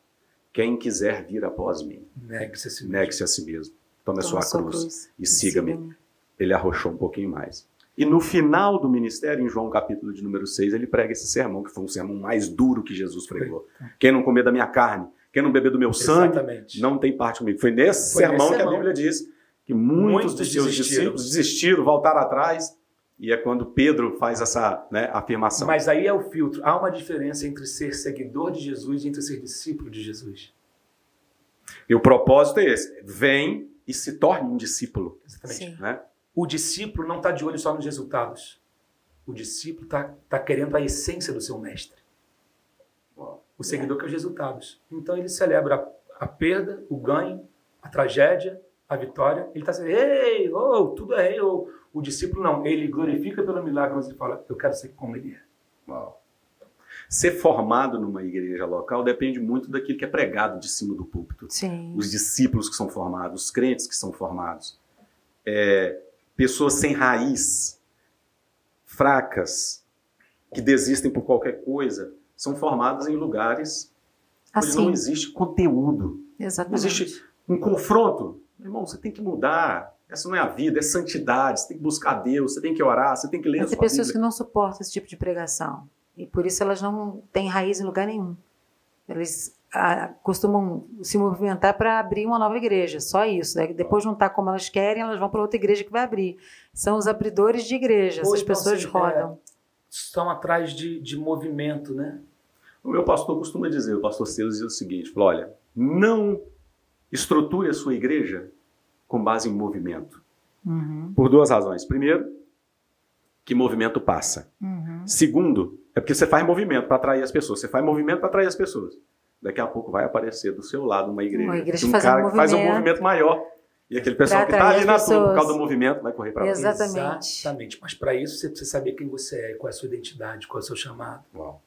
Quem quiser vir após mim, Negue-se a si mesmo. negue-se a si mesmo, tome a sua Toma cruz, e siga-me. Ele arrochou um pouquinho mais. E no final do ministério, em João capítulo de número 6, ele prega esse sermão, que foi um sermão mais duro que Jesus pregou. Quem não comer da minha carne, quem não beber do meu sangue, Exatamente. não tem parte comigo. Foi nesse Foi sermão nesse que a. Bíblia diz que muitos, Muitos dos seus discípulos desistiram, voltaram atrás, e é quando Pedro faz essa né, afirmação. Mas aí é o filtro. Há uma diferença entre ser seguidor de Jesus e entre ser discípulo de Jesus. E o propósito é esse: vem e se torne um discípulo. Exatamente. Né? O discípulo não está de olho só nos resultados. O discípulo está tá querendo a essência do seu mestre. O seguidor quer os resultados. Então ele celebra a, a perda, o ganho, a tragédia, a vitória. Ele está dizendo, ei, oh, tudo é rei. Oh. O discípulo não. Ele glorifica pelo milagre, mas ele fala, eu quero ser como ele é. Uau. Ser formado numa igreja local depende muito daquilo que é pregado de cima do púlpito. Sim. Os discípulos que são formados, os crentes que são formados. É, pessoas sem raiz, fracas, que desistem por qualquer coisa, são formadas em lugares onde não Assim, existe conteúdo. Não exatamente. existe um confronto. Irmão, você tem que mudar. Essa não é a vida, é santidade. Você tem que buscar Deus, você tem que orar, você tem que ler Mas a tem sua pessoas Bíblia. que não suportam esse tipo de pregação. E por isso elas não têm raiz em lugar nenhum. Eles a, costumam se movimentar para abrir uma nova igreja, só isso. Né? Depois não está como elas querem, elas vão para outra igreja que vai abrir. São os abridores de igreja, essas então, pessoas assim, rodam. É, estão atrás de, de movimento, né? O meu pastor costuma dizer, o pastor Silas diz o seguinte, falou, olha, não estruture a sua igreja com base em movimento. Uhum. Por duas razões. Primeiro, que movimento passa. Uhum. Segundo, é porque você faz movimento para atrair as pessoas. Você faz movimento para atrair as pessoas. Daqui a pouco vai aparecer do seu lado uma igreja, uma igreja um cara um que faz um movimento maior. E aquele pessoal que está ali na tua, por causa do movimento, vai correr para lá. Exatamente. Exatamente. Mas para isso você precisa saber quem você é, qual é a sua identidade, qual é o seu chamado. Uau.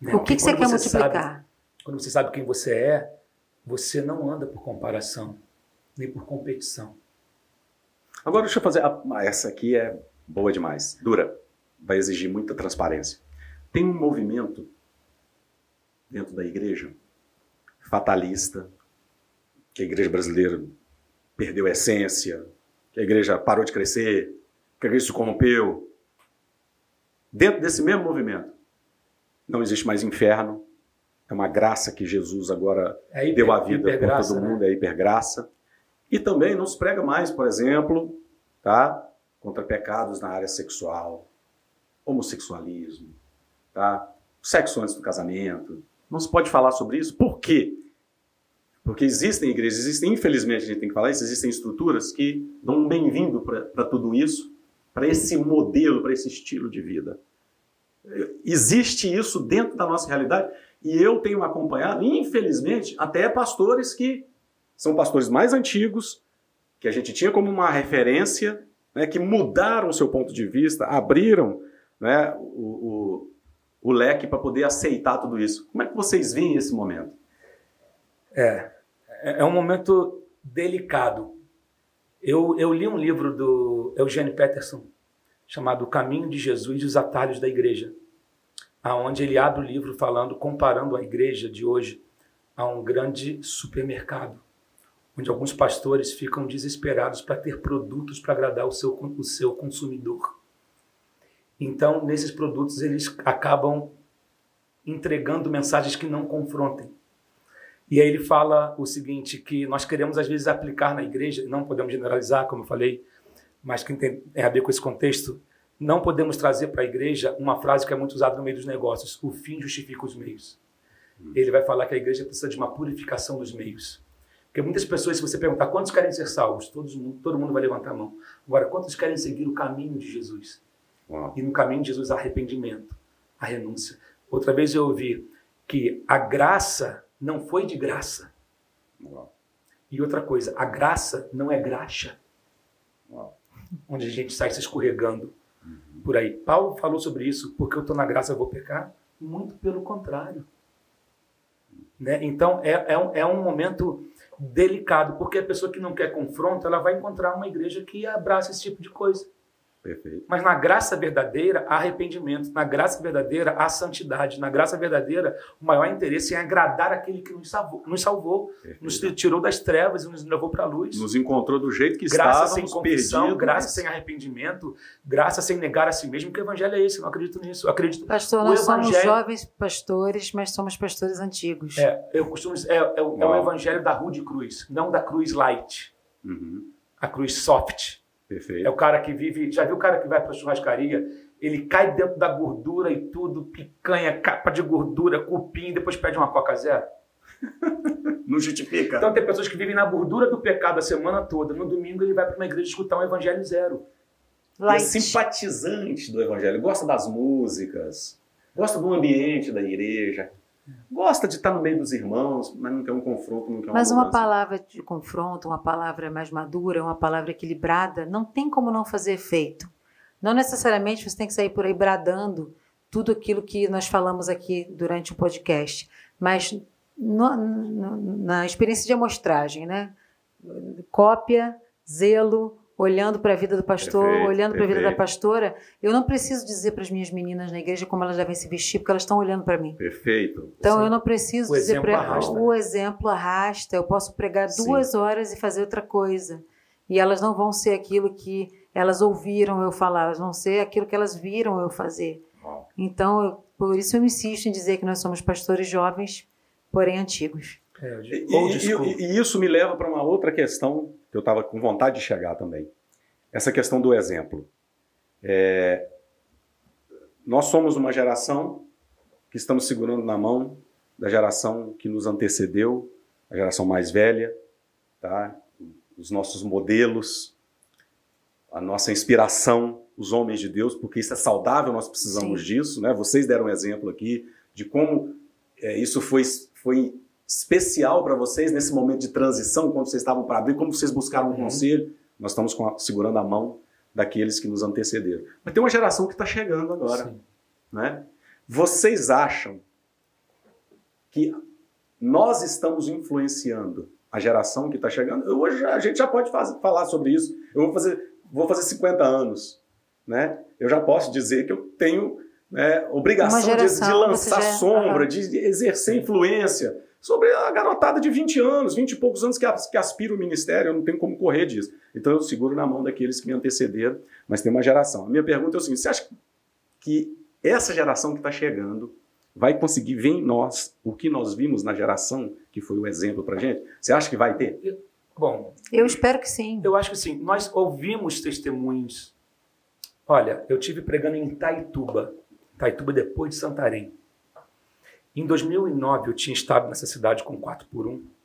Né? O que, que você quer você multiplicar? Sabe, quando você sabe quem você é, você não anda por comparação, nem por competição. Agora deixa eu fazer. essa aqui é boa demais. Dura. Vai exigir muita transparência. Tem um movimento dentro da igreja fatalista, que a igreja brasileira perdeu a essência, que a igreja parou de crescer, que a igreja se corrompeu. Dentro desse mesmo movimento, não existe mais inferno, é uma graça que Jesus agora é hiper, deu a vida para todo mundo, né? é hipergraça. E também não se prega mais, por exemplo, tá? contra pecados na área sexual, homossexualismo, tá? sexo antes do casamento. Não se pode falar sobre isso. Por quê? Porque existem igrejas, existem, infelizmente, a gente tem que falar isso, existem estruturas que dão um bem-vindo para tudo isso, para esse modelo, para esse estilo de vida. Existe isso dentro da nossa realidade e eu tenho acompanhado, infelizmente, até pastores que são pastores mais antigos, que a gente tinha como uma referência, né, que mudaram o seu ponto de vista, abriram né, o, o, o leque para poder aceitar tudo isso. Como é que vocês veem esse momento? É, é, é um momento delicado. Eu, eu li um livro do Eugênio Peterson chamado O Caminho de Jesus e os Atalhos da Igreja, aonde ele abre o livro falando, comparando a igreja de hoje a um grande supermercado, onde alguns pastores ficam desesperados para ter produtos para agradar o seu, o seu consumidor. Então, nesses produtos, eles acabam entregando mensagens que não confrontem. E aí ele fala o seguinte, que nós queremos às vezes aplicar na igreja, não podemos generalizar, como eu falei, mas que tem a ver com esse contexto, não podemos trazer para a igreja uma frase que é muito usada no meio dos negócios: o fim justifica os meios. Ele vai falar que a igreja precisa de uma purificação dos meios. Porque muitas pessoas, se você perguntar quantos querem ser salvos, todo mundo, todo mundo vai levantar a mão. Agora, quantos querem seguir o caminho de Jesus? Uau. E no caminho de Jesus, arrependimento, a renúncia. Outra vez eu ouvi que a graça não foi de graça. Uau. E outra coisa, a graça não é graxa. Uau. Onde a gente sai se escorregando por aí. Paulo falou sobre isso, porque eu estou na graça eu vou pecar? Muito pelo contrário. Né? Então é, é, um, é um momento delicado, porque a pessoa que não quer confronto, ela vai encontrar uma igreja que abraça esse tipo de coisa. Perfeito. Mas na graça verdadeira há arrependimento, na graça verdadeira há santidade, na graça verdadeira o maior interesse é agradar aquele que nos salvou, nos, salvou, nos tirou das trevas e nos levou para a luz. Nos encontrou do jeito que graça estávamos, sem confissão, perdidos, graça sem arrependimento, graça sem negar a si mesmo, que o evangelho é esse, eu não acredito nisso. Eu acredito Pastor, nós evangelho... somos jovens pastores, mas somos pastores antigos. É, eu costumo é, é, é o evangelho da rude cruz, não da cruz light. Uhum. A cruz soft. Perfeito. É o cara que vive. Já viu o cara que vai para a churrascaria? Ele cai dentro da gordura e tudo, picanha, capa de gordura, cupim, depois pede uma Coca Zero. Não justifica. Então tem pessoas que vivem na gordura do pecado a semana toda. No domingo ele vai para uma igreja escutar um evangelho zero. É simpatizante do evangelho, gosta das músicas, gosta do ambiente da igreja, Gosta de estar no meio dos irmãos, mas não quer um confronto, não quer uma Mas uma palavra de confronto, uma palavra mais madura, uma palavra equilibrada, não tem como não fazer efeito. Não necessariamente você tem que sair por aí bradando tudo aquilo que nós falamos aqui durante o podcast, mas no, no, na experiência de amostragem, né? Cópia, zelo, olhando para a vida do pastor, perfeito, olhando para a vida da pastora, eu não preciso dizer para as minhas meninas na igreja como elas devem se vestir, porque elas estão olhando para mim. Perfeito. Então Sim. eu não preciso o dizer para elas, o exemplo arrasta, eu posso pregar Sim. duas horas e fazer outra coisa. E elas não vão ser aquilo que elas ouviram eu falar, elas vão ser aquilo que elas viram eu fazer. Então, eu, por isso eu insisto em dizer que nós somos pastores jovens, porém antigos. É, e, e, e, isso me leva para uma outra questão que eu estava com vontade de chegar também. Essa questão do exemplo. É, nós somos uma geração que estamos segurando na mão da geração que nos antecedeu, a geração mais velha, tá? os nossos modelos, a nossa inspiração, os homens de Deus, porque isso é saudável, nós precisamos Sim. disso. Né? Vocês deram um exemplo aqui de como é, isso foi, foi especial para vocês nesse momento de transição, quando vocês estavam para abrir, como vocês buscaram um uhum. conselho. Nós estamos a, segurando a mão daqueles que nos antecederam. Mas tem uma geração que está chegando agora. Né? Vocês acham que nós estamos influenciando a geração que está chegando? Hoje a gente já pode fazer, falar sobre isso. Eu vou fazer, vou fazer 50 anos. Né? Eu já posso dizer que eu tenho né, obrigação geração, de, de, lançar já... sombra, uhum. de exercer influência sobre a garotada de 20 anos, 20 e poucos anos que, que aspira o ministério, eu não tenho como correr disso. Então eu seguro na mão daqueles que me antecederam, mas tem uma geração. A minha pergunta é o seguinte: você acha que essa geração que está chegando vai conseguir ver em nós o que nós vimos na geração que foi o exemplo para gente? Você acha que vai ter? Bom, eu espero que sim. Eu acho que sim. Nós ouvimos testemunhos. Olha, eu tive pregando em Itaituba, Itaituba depois de Santarém. Em 2009, eu tinha estado nessa cidade com 4 por 1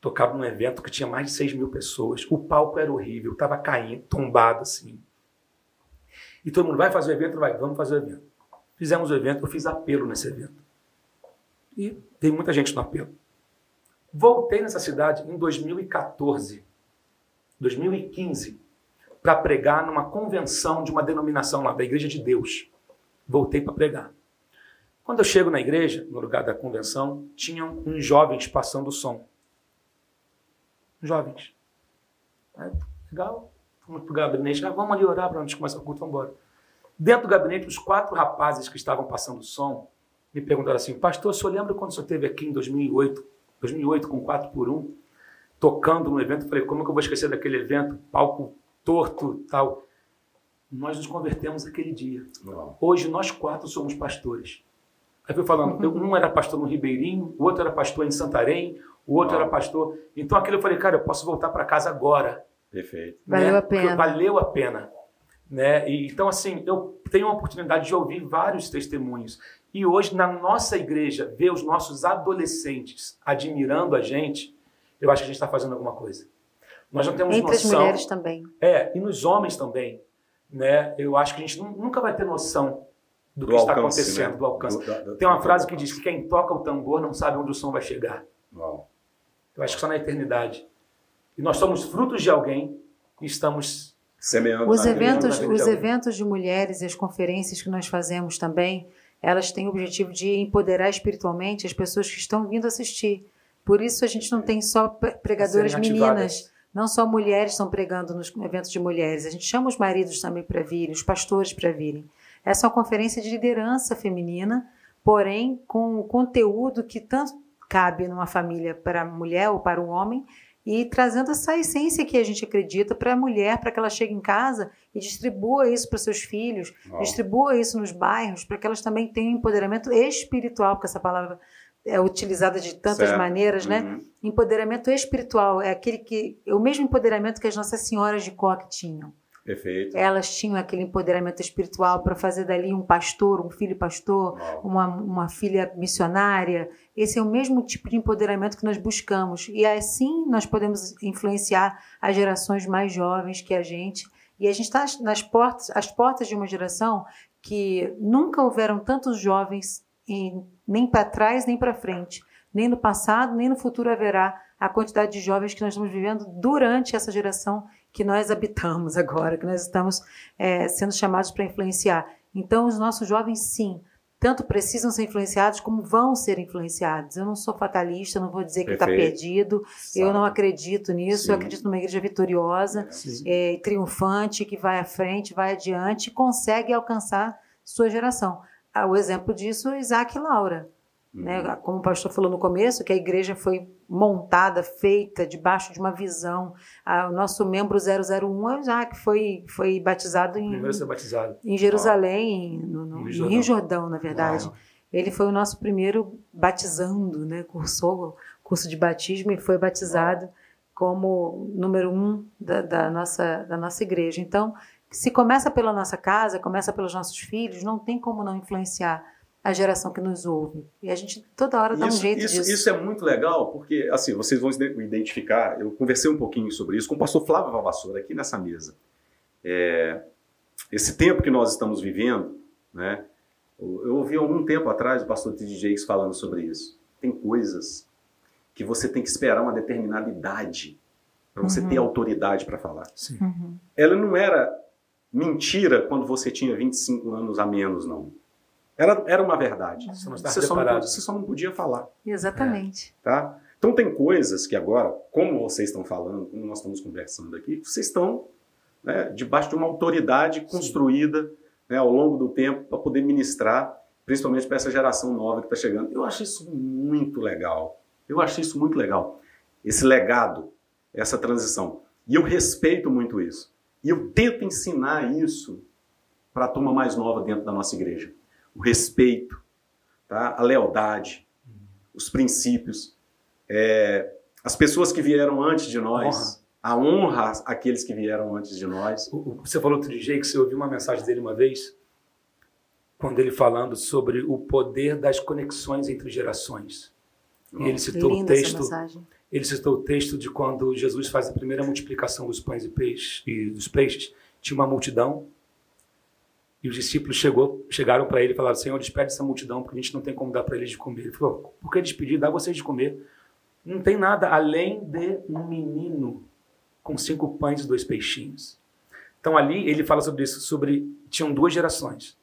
Tocava num evento que tinha mais de 6 mil pessoas. O palco era horrível, estava caindo, tombado assim. E todo mundo vai fazer o evento? Vai, vamos fazer o evento. Fizemos o evento, eu fiz apelo nesse evento. E tem muita gente no apelo. Voltei nessa cidade em 2014, 2015, para pregar numa convenção de uma denominação lá, da Igreja de Deus. Voltei para pregar. Quando eu chego na igreja, no lugar da convenção, tinham uns jovens passando o som. Jovens. Aí, legal. Fomos para o gabinete. Ah, vamos ali orar para a gente começar o culto, vamos embora. Dentro do gabinete, os quatro rapazes que estavam passando o som me perguntaram assim, pastor, o senhor lembra quando o senhor esteve aqui em 2008, 2008 com 4 por 1 tocando no evento? Eu falei, como é que eu vou esquecer daquele evento? Palco torto, tal. Nós nos convertemos aquele dia. Hoje nós quatro somos pastores. Aí foi falando, um era pastor no Ribeirinho, o outro era pastor em Santarém, o outro era pastor. Então aquilo eu falei, cara, eu posso voltar para casa agora. Perfeito. Né? Valeu a pena. Valeu a pena. Né? E, então, assim, eu tenho a oportunidade de ouvir vários testemunhos. E hoje, na nossa igreja, ver os nossos adolescentes admirando a gente, eu acho que a gente está fazendo alguma coisa. Nós não temos Entre noção. as mulheres também. É, e nos homens também. Né? Eu acho que a gente nunca vai ter noção do, do que alcance, está acontecendo, né? do alcance. Do, do, Tem uma frase que diz que quem toca o tambor não sabe onde o som vai chegar. Uau. Eu acho que só na eternidade. E nós somos frutos de alguém e estamos semeando. Os eventos, os eventos de mulheres e as conferências que nós fazemos também, elas têm o objetivo de empoderar espiritualmente as pessoas que estão vindo assistir. Por isso a gente não tem só pregadoras meninas. Não só mulheres estão pregando nos eventos de mulheres, a gente chama os maridos também para virem, os pastores para virem. Essa é uma conferência de liderança feminina, porém com conteúdo que tanto cabe numa família para a mulher ou para o homem, e trazendo essa essência que a gente acredita para a mulher, para que ela chegue em casa e distribua isso para seus filhos, oh. distribua isso nos bairros, para que elas também tenham empoderamento espiritual, porque essa palavra é utilizada de tantas certo. maneiras, né? Uhum. Empoderamento espiritual é aquele que é o mesmo empoderamento que as nossas senhoras de coque tinham. Perfeito. Elas tinham aquele empoderamento espiritual para fazer dali um pastor, um filho pastor, uma, uma filha missionária. Esse é o mesmo tipo de empoderamento que nós buscamos. E assim nós podemos influenciar as gerações mais jovens que a gente. E a gente está nas portas, as portas de uma geração que nunca houveram tantos jovens em, nem para trás nem para frente. Nem no passado, nem no futuro haverá a quantidade de jovens que nós estamos vivendo durante essa geração que nós habitamos agora, que nós estamos é, sendo chamados para influenciar. Então, os nossos jovens, sim, tanto precisam ser influenciados como vão ser influenciados. Eu não sou fatalista, não vou dizer que está perdido. Sabe. Eu não acredito nisso. Sim. Eu acredito numa igreja vitoriosa, é, triunfante, que vai à frente, vai adiante e consegue alcançar sua geração. Ah, o exemplo disso é Isaac e Laura. Né? Uhum. Como o pastor falou no começo, que a igreja foi montada, feita debaixo de uma visão. Ah, o nosso membro 001 já que foi, foi batizado em, batizado. em Jerusalém, no, no, no Rio Jordão, na verdade. ele foi o nosso primeiro batizando, né? Cursou curso de batismo e foi batizado como número um da, da, nossa, da nossa igreja. Então, se começa pela nossa casa, começa pelos nossos filhos, não tem como não influenciar a geração que nos ouve. E a gente toda hora dá isso, um jeito isso, disso. Isso é muito legal, porque assim, vocês vão identificar, eu conversei um pouquinho sobre isso com o pastor Flávio Valvassoura aqui nessa mesa. É, esse tempo que nós estamos vivendo, né? Eu ouvi algum tempo atrás o pastor T.D. Jakes falando sobre isso. Tem coisas que você tem que esperar uma determinada idade para você uhum. ter autoridade para falar. Uhum. Ela não era mentira quando você tinha 25 anos a menos, não. Era, era uma verdade. Você, você, só não, você, só não, podia falar. Exatamente. É. Tá? Então tem coisas que agora, como vocês estão falando, como nós estamos conversando aqui, vocês estão né, debaixo de uma autoridade construída né, ao longo do tempo para poder ministrar, principalmente para essa geração nova que está chegando. Eu acho isso muito legal. Eu acho isso muito legal. Esse legado, essa transição. E eu respeito muito isso. E eu tento ensinar isso para a turma mais nova dentro da nossa igreja. O respeito, tá? a lealdade, os princípios. É, as pessoas que vieram antes de nós, a honra àqueles que vieram antes de nós. Você falou do DJ que você ouviu uma mensagem dele uma vez, quando ele falando sobre o poder das conexões entre gerações. E ele citou o texto. Ele citou o texto de quando Jesus faz a primeira multiplicação dos pães e, peixes, e dos peixes. Tinha uma multidão e os discípulos chegou, chegaram para ele e falaram: Senhor, despede essa multidão porque a gente não tem como dar para eles de comer. Ele falou: Por que despedir? Dá vocês de comer. Não tem nada além de um menino com cinco pães e dois peixinhos. Então ali ele fala sobre isso, sobre tinham duas gerações.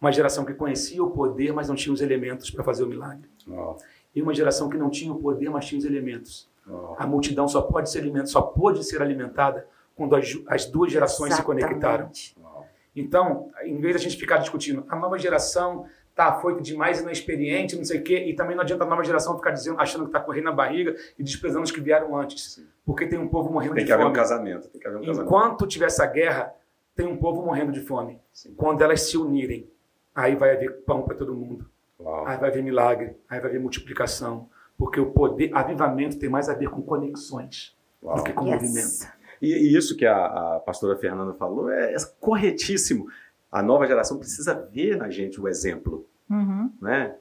Uma geração que conhecia o poder, mas não tinha os elementos para fazer o milagre. Oh. E uma geração que não tinha o poder, mas tinha os elementos. Oh. A multidão só pode ser alimentada, só pode ser alimentada quando as, as duas gerações Exatamente. se conectaram. Oh. Então, em vez de a gente ficar discutindo, a nova geração tá foi demais e não é experiente, não sei o quê, e também não adianta a nova geração ficar dizendo, achando que está correndo na barriga e desprezando os que vieram antes, Sim. porque tem um povo morrendo tem de que haver fome. um casamento. Tem que haver um casamento. Enquanto tiver essa guerra, tem um povo morrendo de fome. Sim. Quando elas se unirem, aí vai haver pão para todo mundo, Uau. aí vai haver milagre, aí vai haver multiplicação, porque o poder, avivamento tem mais a ver com conexões Uau. do que com Yes. movimento. E, e isso que a, a pastora Fernanda falou é, é corretíssimo. A nova geração precisa ver na gente o exemplo. Uhum. né?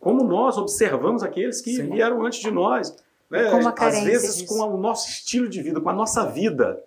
Como nós observamos aqueles que Sim. vieram antes de nós, né? Às vezes disso. com o nosso estilo de vida, com a nossa vida,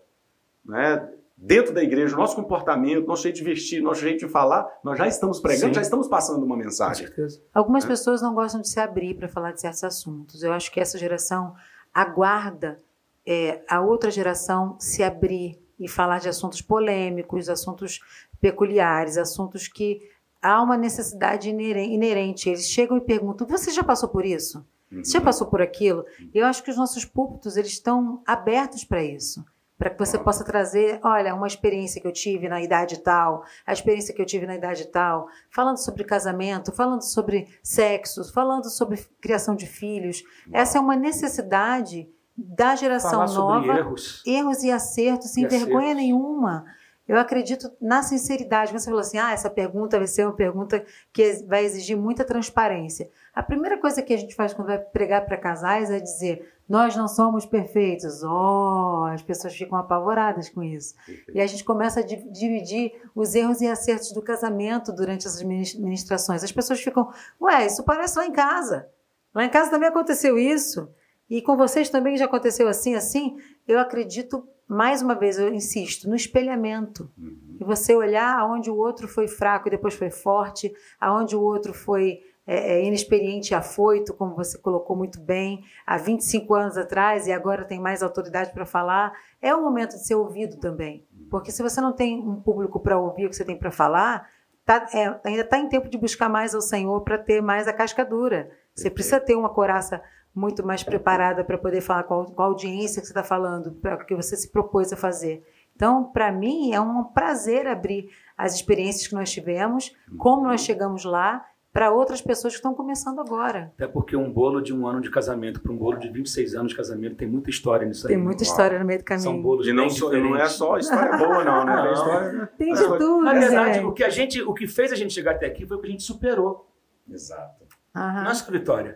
né? Dentro da igreja, o nosso comportamento, nosso jeito de vestir, nosso jeito de falar, nós já estamos pregando, Sim. já estamos passando uma Com mensagem. certeza. Algumas É. pessoas não gostam de se abrir para falar de certos assuntos. Eu acho que essa geração aguarda é, a outra geração se abrir e falar de assuntos polêmicos, assuntos peculiares, assuntos que há uma necessidade inere- inerente. Eles chegam e perguntam: "Você já passou por isso? Uhum. Você já passou por aquilo?" Eu acho que os nossos púlpitos eles estão abertos para isso. Para que você possa trazer, olha, uma experiência que eu tive na idade tal, a experiência que eu tive na idade tal, falando sobre casamento, falando sobre sexo, falando sobre criação de filhos. Essa é uma necessidade da geração Falar nova, erros. erros e acertos, sem E vergonha acertos. nenhuma. Eu acredito na sinceridade. Você falou assim: ah, essa pergunta vai ser uma pergunta que vai exigir muita transparência. A primeira coisa que a gente faz quando vai pregar para casais é dizer: nós não somos perfeitos. Oh, as pessoas ficam apavoradas com isso. E a gente começa a di- dividir os erros e acertos do casamento durante essas minis- ministrações. As pessoas ficam: ué, isso parece lá em casa. Lá em casa também aconteceu isso. E com vocês também já aconteceu assim, assim. Eu acredito, mais uma vez, eu insisto, no espelhamento. Uhum. E você olhar aonde o outro foi fraco e depois foi forte, aonde o outro foi é, é, inexperiente e afoito, como você colocou muito bem, há 25 anos atrás e agora tem mais autoridade para falar. É o momento de ser ouvido também. Porque se você não tem um público para ouvir o que você tem para falar, tá- é, ainda está em tempo de buscar mais ao Senhor para ter mais a casca dura. Você precisa ter uma coraça muito mais preparada para poder falar com a, com a audiência que você está falando, para o que você se propôs a fazer. Então, para mim, é um prazer abrir as experiências que nós tivemos, como nós chegamos lá, para outras pessoas que estão começando agora. Até porque um bolo de um ano de casamento para um bolo de 26 anos de casamento tem muita história nisso aí. Tem muita Uau. história no meio do caminho. São bolos E não, só- não é só história boa, não, né? Tem Não. história. Tem Mas de tudo, Na verdade, gente. o que a gente, o que fez a gente chegar até aqui foi o que a gente superou. Exato. Uhum. No escritório.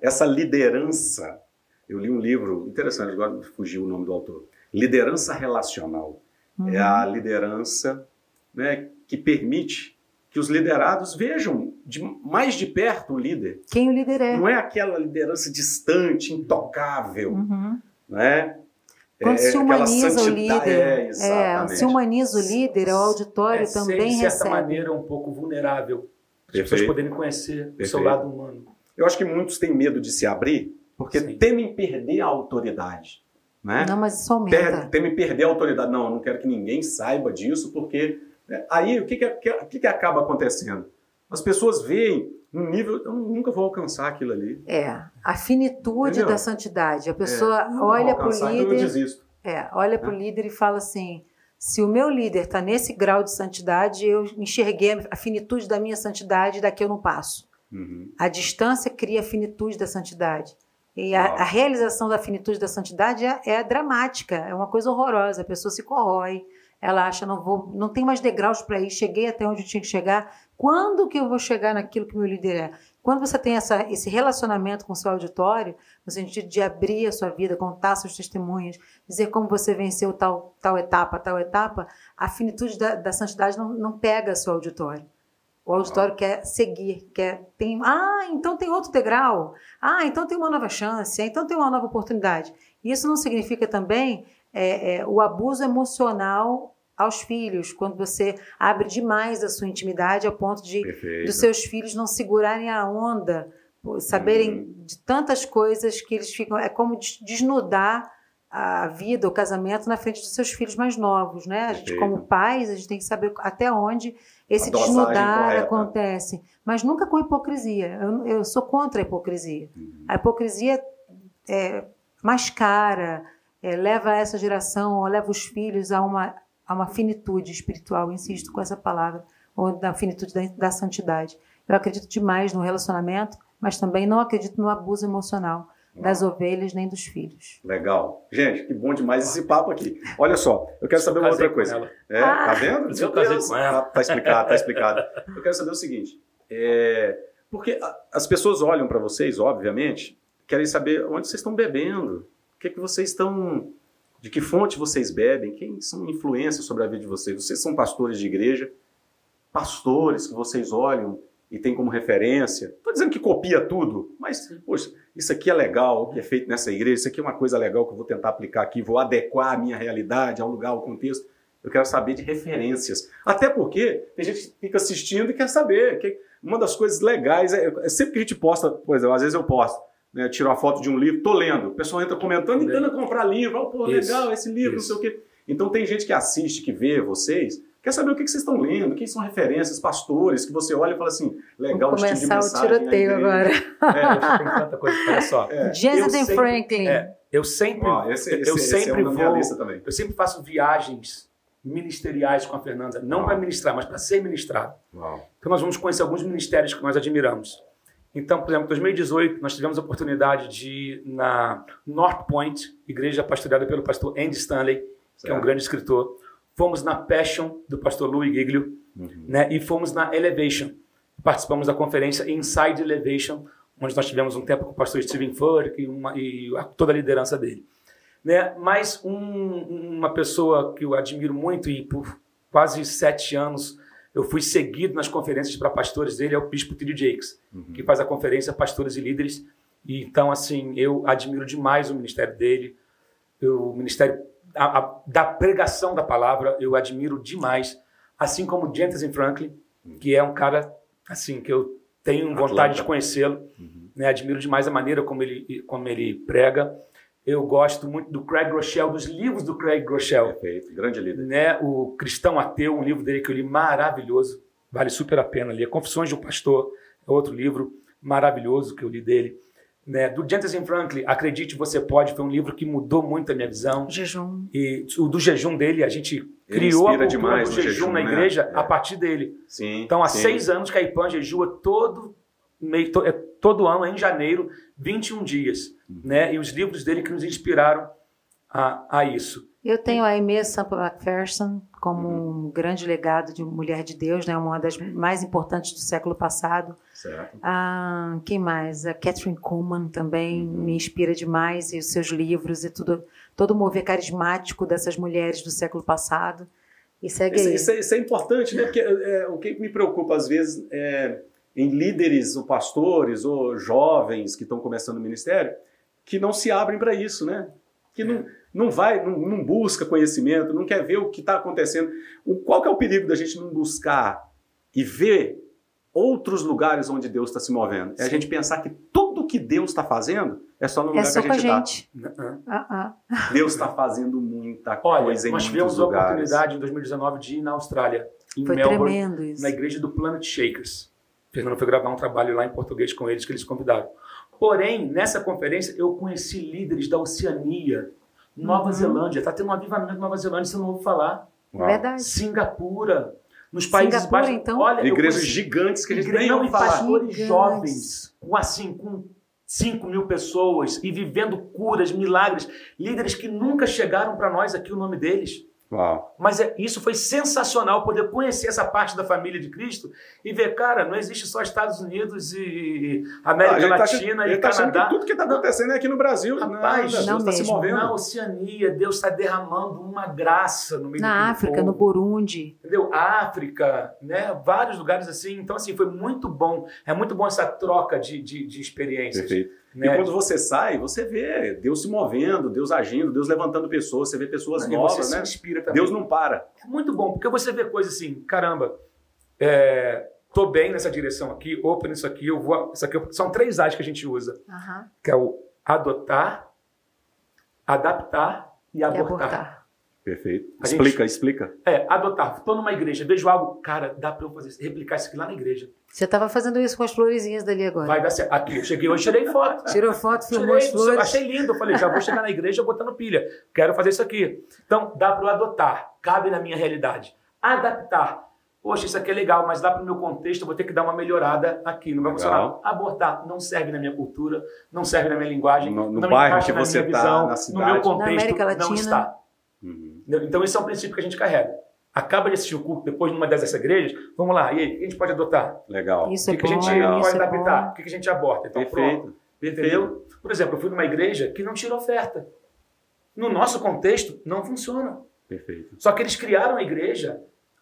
Essa liderança, eu li um livro interessante, agora fugiu o nome do autor. Liderança relacional. Uhum. É a liderança né, que permite que os liderados vejam de, mais de perto o líder. Quem o líder é. Não é aquela liderança distante, intocável. Uhum. Né? Quando é, se humaniza o líder, é, é, se humaniza o líder, o auditório é, também recebe. De certa maneira, um pouco vulnerável. As Perfeito. pessoas poderem conhecer Perfeito. o seu lado humano. Eu acho que muitos têm medo de se abrir porque Sim. temem perder a autoridade. Né? Não, mas isso aumenta. temem perder a autoridade. Não, eu não quero que ninguém saiba disso, porque né, aí o que, que, que, que acaba acontecendo? As pessoas veem um nível, eu nunca vou alcançar aquilo ali. É, a finitude Entendeu? da santidade. A pessoa é, olha para o líder. Então. É, olha para o é. líder e fala assim: se o meu líder está nesse grau de santidade, eu enxerguei a finitude da minha santidade, daqui eu não passo. Uhum. A distância cria a finitude da santidade. E a, a realização da finitude da santidade é, é, dramática, é uma coisa horrorosa. A pessoa se corrói, ela acha não vou, não tem mais degraus para ir, cheguei até onde eu tinha que chegar. Quando que eu vou chegar naquilo que meu líder é? Quando você tem essa, esse relacionamento com o seu auditório, no sentido de abrir a sua vida, contar seus testemunhos, dizer como você venceu tal, tal etapa, tal etapa, a finitude da, da santidade não, não pega seu auditório. O auditório quer seguir, quer tem, ah, então tem outro degrau, ah, então tem uma nova chance, então tem uma nova oportunidade. Isso não significa também é, é, o abuso emocional aos filhos, quando você abre demais a sua intimidade ao ponto de Perfeito. dos seus filhos não segurarem a onda, saberem uhum. de tantas coisas que eles ficam, é como desnudar a vida, o casamento na frente dos seus filhos mais novos, né? A gente como pais, a gente tem que saber até onde esse desnudar correta. acontece, mas nunca com hipocrisia. Eu, eu sou contra a hipocrisia. Uhum. A hipocrisia é, mascara, é, leva essa geração, ou leva os filhos a uma, a uma finitude espiritual, insisto com essa palavra, ou da finitude da, da santidade. Eu acredito demais no relacionamento, mas também não acredito no abuso emocional das ovelhas nem dos filhos. Legal. Gente, que bom demais esse papo aqui. Olha só, eu quero saber uma outra coisa. É, ah. Tá vendo? Eu casei com ela. Tá, tá explicado, tá explicado. Eu quero saber o seguinte, é, porque as pessoas olham para vocês, obviamente, querem saber onde vocês estão bebendo, o que, é que vocês estão. De que fonte vocês bebem? Quem são influências sobre a vida de vocês? Vocês são pastores de igreja? Pastores que vocês olham e têm como referência? Estou dizendo que copia tudo, mas, poxa, isso aqui é legal, o que é feito nessa igreja, isso aqui é uma coisa legal que eu vou tentar aplicar aqui, vou adequar a minha realidade, ao lugar, ao contexto. Eu quero saber de referências. Até porque tem gente que fica assistindo e quer saber. Que uma das coisas legais é, é sempre que a gente posta, por exemplo, às vezes eu posto, né, tiro uma foto de um livro, tô lendo. O pessoal entra comentando e tenta comprar livro. Oh, pô, legal esse livro, isso. não sei o quê. Então tem gente que assiste, que vê vocês, quer saber o que vocês estão lendo, quem são referências, pastores, que você olha e fala assim, legal, Vou começar tipo o tiroteio agora. É, tem tanta coisa. Olha só. É, Jonathan Franklin. É, eu sempre, oh, esse, esse, eu sempre esse é vou, eu sempre faço viagens ministeriais com a Fernanda, não para ministrar, mas para ser ministrado. Uau. Então nós vamos conhecer alguns ministérios que nós admiramos. Então, por exemplo, em 2018, nós tivemos a oportunidade de ir na North Point, igreja pastoreada pelo pastor Andy Stanley, certo. que é um grande escritor. Fomos na Passion, do pastor Louis Giglio, uhum. né? e fomos na Elevation. Participamos da conferência Inside Elevation, onde nós tivemos um tempo com o pastor Steven Furtick e, uma, e toda a liderança dele. Né? Mas um, uma pessoa que eu admiro muito e por quase sete anos eu fui seguido nas conferências para pastores dele, é o Bispo Tilly Jakes, uhum. que faz a conferência Pastores e Líderes. E, então, assim, eu admiro demais o ministério dele, o ministério a, a, da pregação da palavra, eu admiro demais. Assim como Jensen Franklin, que é um cara, assim, que eu tenho vontade Atlanta. de conhecê-lo. Uhum. Né? Admiro demais a maneira como ele, como ele prega. Eu gosto muito do Craig Groeschel, dos livros do Craig Groeschel. Perfeito, grande líder. Né? O Cristão Ateu, um livro dele que eu li maravilhoso, vale super a pena ler. Confissões de um Pastor, é outro livro maravilhoso que eu li dele. Né? Do Jensen Franklin, Acredite Você Pode, foi um livro que mudou muito a minha visão. Jejum. E o do jejum dele, a gente Ele criou a cultura demais do jejum, jejum na né? igreja é. a partir dele. Sim, então, há sim. seis anos que a IPAN jejua todo, meio, é todo ano, em janeiro, 21 dias. Uhum. Né? E os livros dele que nos inspiraram a, a isso. Eu tenho a Aimee Sampa McPherson, como uhum. um grande legado de mulher de Deus, né? uma das mais importantes do século passado. Certo. Ah, quem mais? A Catherine Kuhlman também uhum. me inspira demais, e os seus livros e tudo, todo o mover carismático dessas mulheres do século passado. E segue isso, isso, é, isso é importante, né? Porque é, o que me preocupa às vezes é em líderes ou pastores ou jovens que estão começando o ministério que não se abrem para isso, né? Que não, não vai, não, não, busca conhecimento, não quer ver o que está acontecendo. O, qual que é o perigo da gente não buscar e ver outros lugares onde Deus está se movendo? É a gente pensar que tudo que Deus está fazendo é só no é lugar é só que a gente está. Uh -uh. Deus está fazendo muita Olha, coisa em nós tivemos a oportunidade em 2019 de ir na Austrália, em Foi Melbourne, na igreja do Planet Shakers. Fernando foi gravar um trabalho lá em português com eles que eles convidaram. Porém, nessa conferência, eu conheci líderes da Oceania, Nova uhum. Zelândia. Está tendo um avivamento na Nova Zelândia, você não ouve falar. Uau. Verdade. Singapura. Nos países Singapura, baixos. Então? Olha, Igrejas conheci... gigantes que a gente nem ouve falar. pastores jovens, com assim, com 5 mil pessoas e vivendo curas, milagres. Líderes que nunca chegaram para nós aqui o nome deles. Uau. Mas é, isso foi sensacional, poder conhecer essa parte da família de Cristo e ver, cara, não existe só Estados Unidos e América ah, Latina tá, e tá Canadá. Que tudo que está acontecendo é aqui no Brasil. Rapaz, não, Deus está se movendo. Na Oceania, Deus está derramando uma graça no meio Na do África, povo. no Burundi. Entendeu? África, né? Vários lugares assim. Então, assim, foi muito bom. É muito bom essa troca de, de, de experiências. Perfeito. Né? E quando você sai, você vê Deus se movendo, Deus agindo, Deus levantando pessoas, você vê pessoas e novas, você né? Se inspira também. Deus não para. É muito bom, porque você vê coisas assim, caramba, é, tô bem nessa direção aqui, opa nisso aqui, eu vou. Isso aqui são três A's que a gente usa. Uhum. Que é o adotar, adaptar e abortar. E abortar. Perfeito. A explica, gente, explica. É, adotar. Estou numa igreja, vejo algo, cara, dá para eu fazer, replicar isso aqui lá na igreja. Você estava fazendo isso com as florezinhas dali agora. Vai dar certo. Aqui, eu cheguei hoje, tirei foto. Tirou foto, filmou as flores. Achei lindo. Eu falei, já vou chegar na igreja botando pilha. Quero fazer isso aqui. Então, dá para eu adotar. Cabe na minha realidade. Adaptar. Poxa, isso aqui é legal, mas dá para o meu contexto, eu vou ter que dar uma melhorada aqui. Não vai funcionar. Abortar não serve na minha cultura, não serve na minha linguagem, no, no não bairro que você está, na cidade. no meu contexto, não está. Uhum. Então, esse é um princípio que a gente carrega. Acaba de assistir o culto depois numa dessas igrejas, vamos lá, e aí, o que a gente pode adotar? Legal. Isso o que, é que a gente legal. pode é adaptar? o que, a gente aborta? Então, Perfeito. pronto. Entendeu? Por exemplo, eu fui numa igreja que não tira oferta. No nosso contexto, não funciona. Perfeito. Só que eles criaram a igreja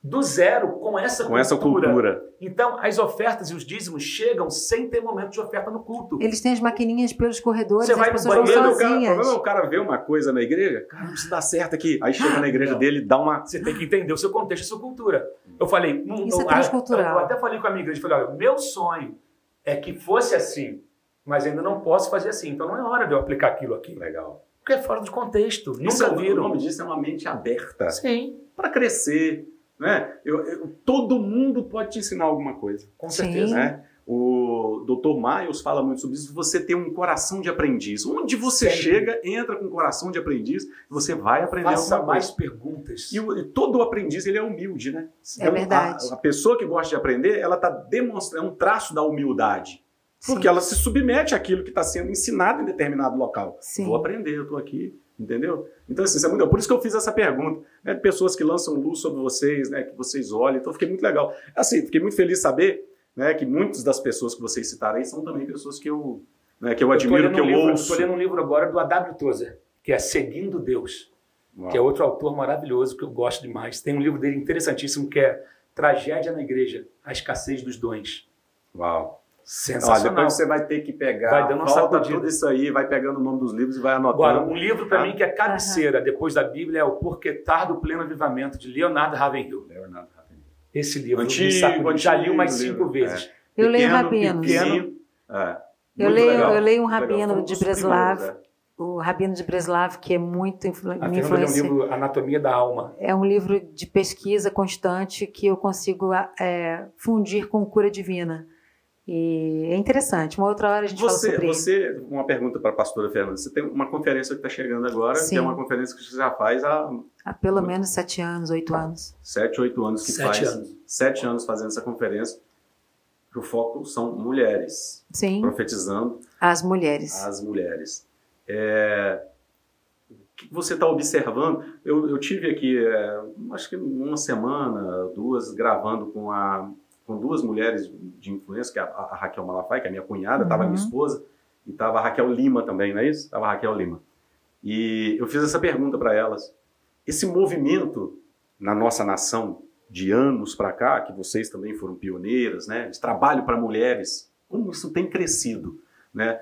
do zero com essa com cultura. essa cultura. Então, as ofertas e os dízimos chegam sem ter momento de oferta no culto. Eles têm as maquininhas pelos corredores, Você vai as no banheiro, vão o cara, o problema é o cara ver uma coisa na igreja, cara, isso dá certo aqui. Aí chega na igreja Não. dele dá uma. Você tem que entender o seu contexto, a sua cultura. Eu falei, não, Isso é não- transcultural. Eu até falei com a minha igreja, falei, olha, meu sonho é que fosse assim, mas ainda não posso fazer assim. Então não é hora de eu aplicar aquilo aqui. Legal. Porque é fora de contexto. Isso é, Nunca o viram. nome disso é uma mente aberta Sim, para crescer. Né? Eu, eu- todo mundo pode te ensinar alguma coisa. com certeza. né? O Dr. Miles fala muito sobre isso. Você ter um coração de aprendiz. Onde você Sempre. chega, entra com um coração de aprendiz, você vai aprender Faça alguma mais coisa. perguntas. E, o- e todo aprendiz ele é humilde, né? É verdade. A, a pessoa que gosta de aprender, ela está demonstrando é um traço da humildade. Porque Sim. ela se submete àquilo que está sendo ensinado em determinado local. Sim. Vou aprender, eu estou aqui, entendeu? Então, assim, isso é muito Por isso que eu fiz essa pergunta. Né? Pessoas que lançam luz sobre vocês, né? que vocês olham. Então, fiquei muito legal. Assim, fiquei muito feliz de saber né? que muitas das pessoas que vocês citaram aí são também pessoas que eu, né? que eu admiro, lendo que eu um livro, ouço. Estou lendo um livro agora do A.W. Tozer, que é Seguindo Deus, Uau. que é outro autor maravilhoso que eu gosto demais. Tem um livro dele interessantíssimo que é Tragédia na Igreja, a escassez dos dons. Uau. Olha, Sensacional. depois você vai ter que pegar, Vai dando uma volta tudo isso aí, vai pegando o nome dos livros e vai anotando. Agora, um livro para Tá? mim que é cabeceira, depois da Bíblia, é O Porquetar do Pleno Avivamento, de Leonardo Ravenhill. Leonardo Ravenhill. Esse livro, Antigo, me sacudiu. já li antigo umas livro, cinco vezes. Eu leio Rabinos. pequeno. É. Eu leio, legal. eu leio um rabino um de Breslav, é. o Rabino de Breslav, que é muito influ... A me Fernanda leu um livro Anatomia da Alma. É um livro de pesquisa constante que eu consigo é, fundir com cura divina. E é interessante. Uma outra hora a gente Você, fala sobre isso. você, uma pergunta para a pastora Fernanda. Você tem uma conferência que está chegando agora, que Sim. é uma conferência que você já faz há Há pelo menos sete anos, oito anos. sete, oito anos que Sete faz. anos. Sete anos fazendo essa conferência. O foco são mulheres, Sim, profetizando as mulheres. as mulheres. É, que você está observando? Eu, eu, tive aqui, é, acho que uma semana, duas, gravando com, a, com duas mulheres de influência, que é a, a Raquel Malafaia, que é minha cunhada, estava uhum. minha esposa, e estava a Raquel Lima também, não é isso? Estava a Raquel Lima. E eu fiz essa pergunta para elas. Esse movimento na nossa nação de anos para cá, que vocês também foram pioneiras, né, de trabalho para mulheres, como isso tem crescido, né?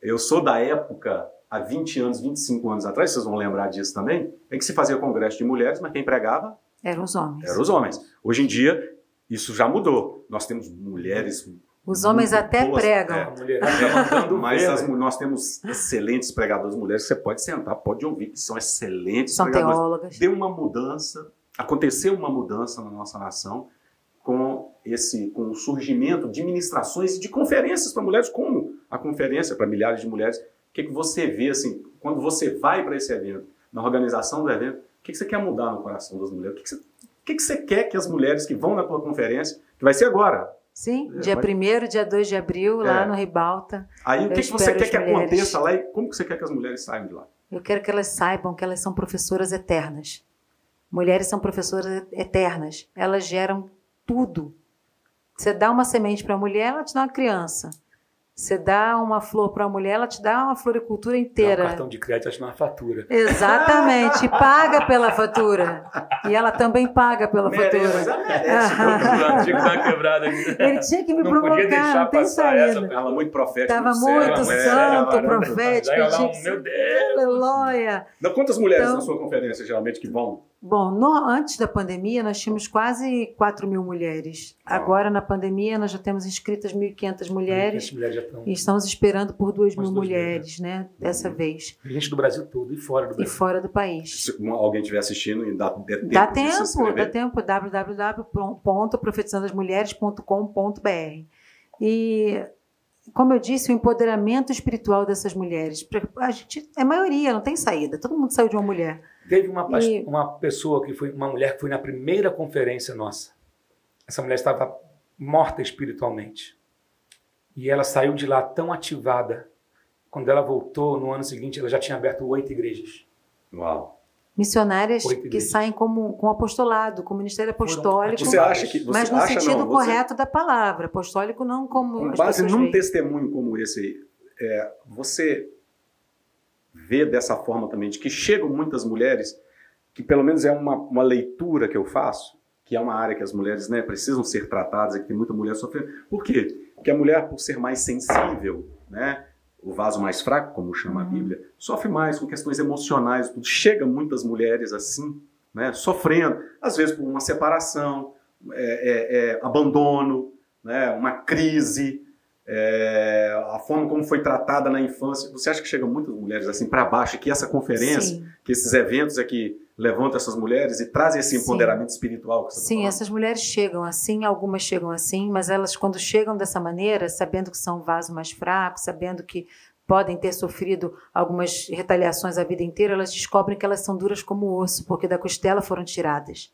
Eu sou da época, há 20 anos, 25 anos atrás, vocês vão lembrar disso também, em que se fazia congresso de mulheres, mas quem pregava? Eram os homens. Eram os homens. Hoje em dia, isso já mudou. Nós temos mulheres os homens até boas, pregam. É, mas as, nós temos excelentes pregadores mulheres você pode sentar, pode ouvir, que são excelentes são pregadores. teólogas. Deu uma mudança, aconteceu uma mudança na nossa nação com esse com o surgimento de ministrações e de conferências para mulheres, como a conferência para milhares de mulheres. O que, que você vê assim, quando você vai para esse evento, na organização do evento, o que, que você quer mudar no coração das mulheres? O que, que, você, o que, que você quer que as mulheres que vão na tua conferência, que vai ser agora, Sim, é, dia 1 dia 2 de abril, lá é. no Ribalta. Aí o que, que você quer que mulheres. aconteça lá e como que você quer que as mulheres saiam de lá? Eu quero que elas saibam que elas são professoras eternas. Mulheres são professoras eternas. Elas geram tudo. Você dá uma semente para a mulher, ela te dá uma criança. Você dá uma flor para a mulher, ela te dá uma floricultura inteira. Dá um cartão de crédito, acho uma fatura. Exatamente, paga pela fatura. E ela também paga pela merece, fatura. Ela merece. tinha que dar uma quebrada Ele tinha que me não provocar, podia deixar não tem saída. Ela é muito profética. Estava muito santo, é, profético. Um, meu Deus! Aleluia! Quantas mulheres então, na sua conferência, geralmente, que vão? Bom, no, antes da pandemia, nós tínhamos quase 4 mil mulheres. Ah. Agora, na pandemia, nós já temos inscritas 1.500 mulheres. 1.500 mulheres já estão. E estamos esperando por 2 mil mulheres, mil, né? né? Dessa uhum. vez. Gente do Brasil todo e fora do Brasil. E fora do país. Se alguém estiver assistindo e dá, tempo. Dá tempo, dá tempo. www.profetizandasmulheres.com.br. E como eu disse, o empoderamento espiritual dessas mulheres. A gente é maioria, não tem saída. Todo mundo saiu de uma mulher. Teve uma, e... uma pessoa que foi, uma mulher que foi na primeira conferência nossa. Essa mulher estava morta espiritualmente. E ela saiu de lá tão ativada. Quando ela voltou, no ano seguinte, ela já tinha aberto oito igrejas. Uau! Missionárias que saem como, com apostolado, com ministério apostólico. Você acha que, você mas no acha, sentido não, você... correto da palavra. Apostólico não como. Com base num veem. testemunho como esse, é, você vê dessa forma também, de que chegam muitas mulheres, que pelo menos é uma, uma leitura que eu faço, que é uma área que as mulheres né, precisam ser tratadas, e que tem muita mulher sofrendo. Por quê? Porque a mulher, por ser mais sensível, né, o vaso mais fraco, como chama a uhum. Bíblia, sofre mais com questões emocionais. Tudo. Chega muitas mulheres assim, né, sofrendo, às vezes por uma separação, é, é, é, abandono, né, uma crise, é, a forma como foi tratada na infância. Você acha que chegam muitas mulheres assim para baixo, que essa conferência, Sim. que esses eventos é que levantam essas mulheres e trazem esse empoderamento Sim. espiritual? Tá Sim, essas mulheres chegam assim, algumas chegam assim, mas elas quando chegam dessa maneira, sabendo que são um vaso mais fraco, sabendo que podem ter sofrido algumas retaliações a vida inteira, elas descobrem que elas são duras como osso, porque da costela foram tiradas.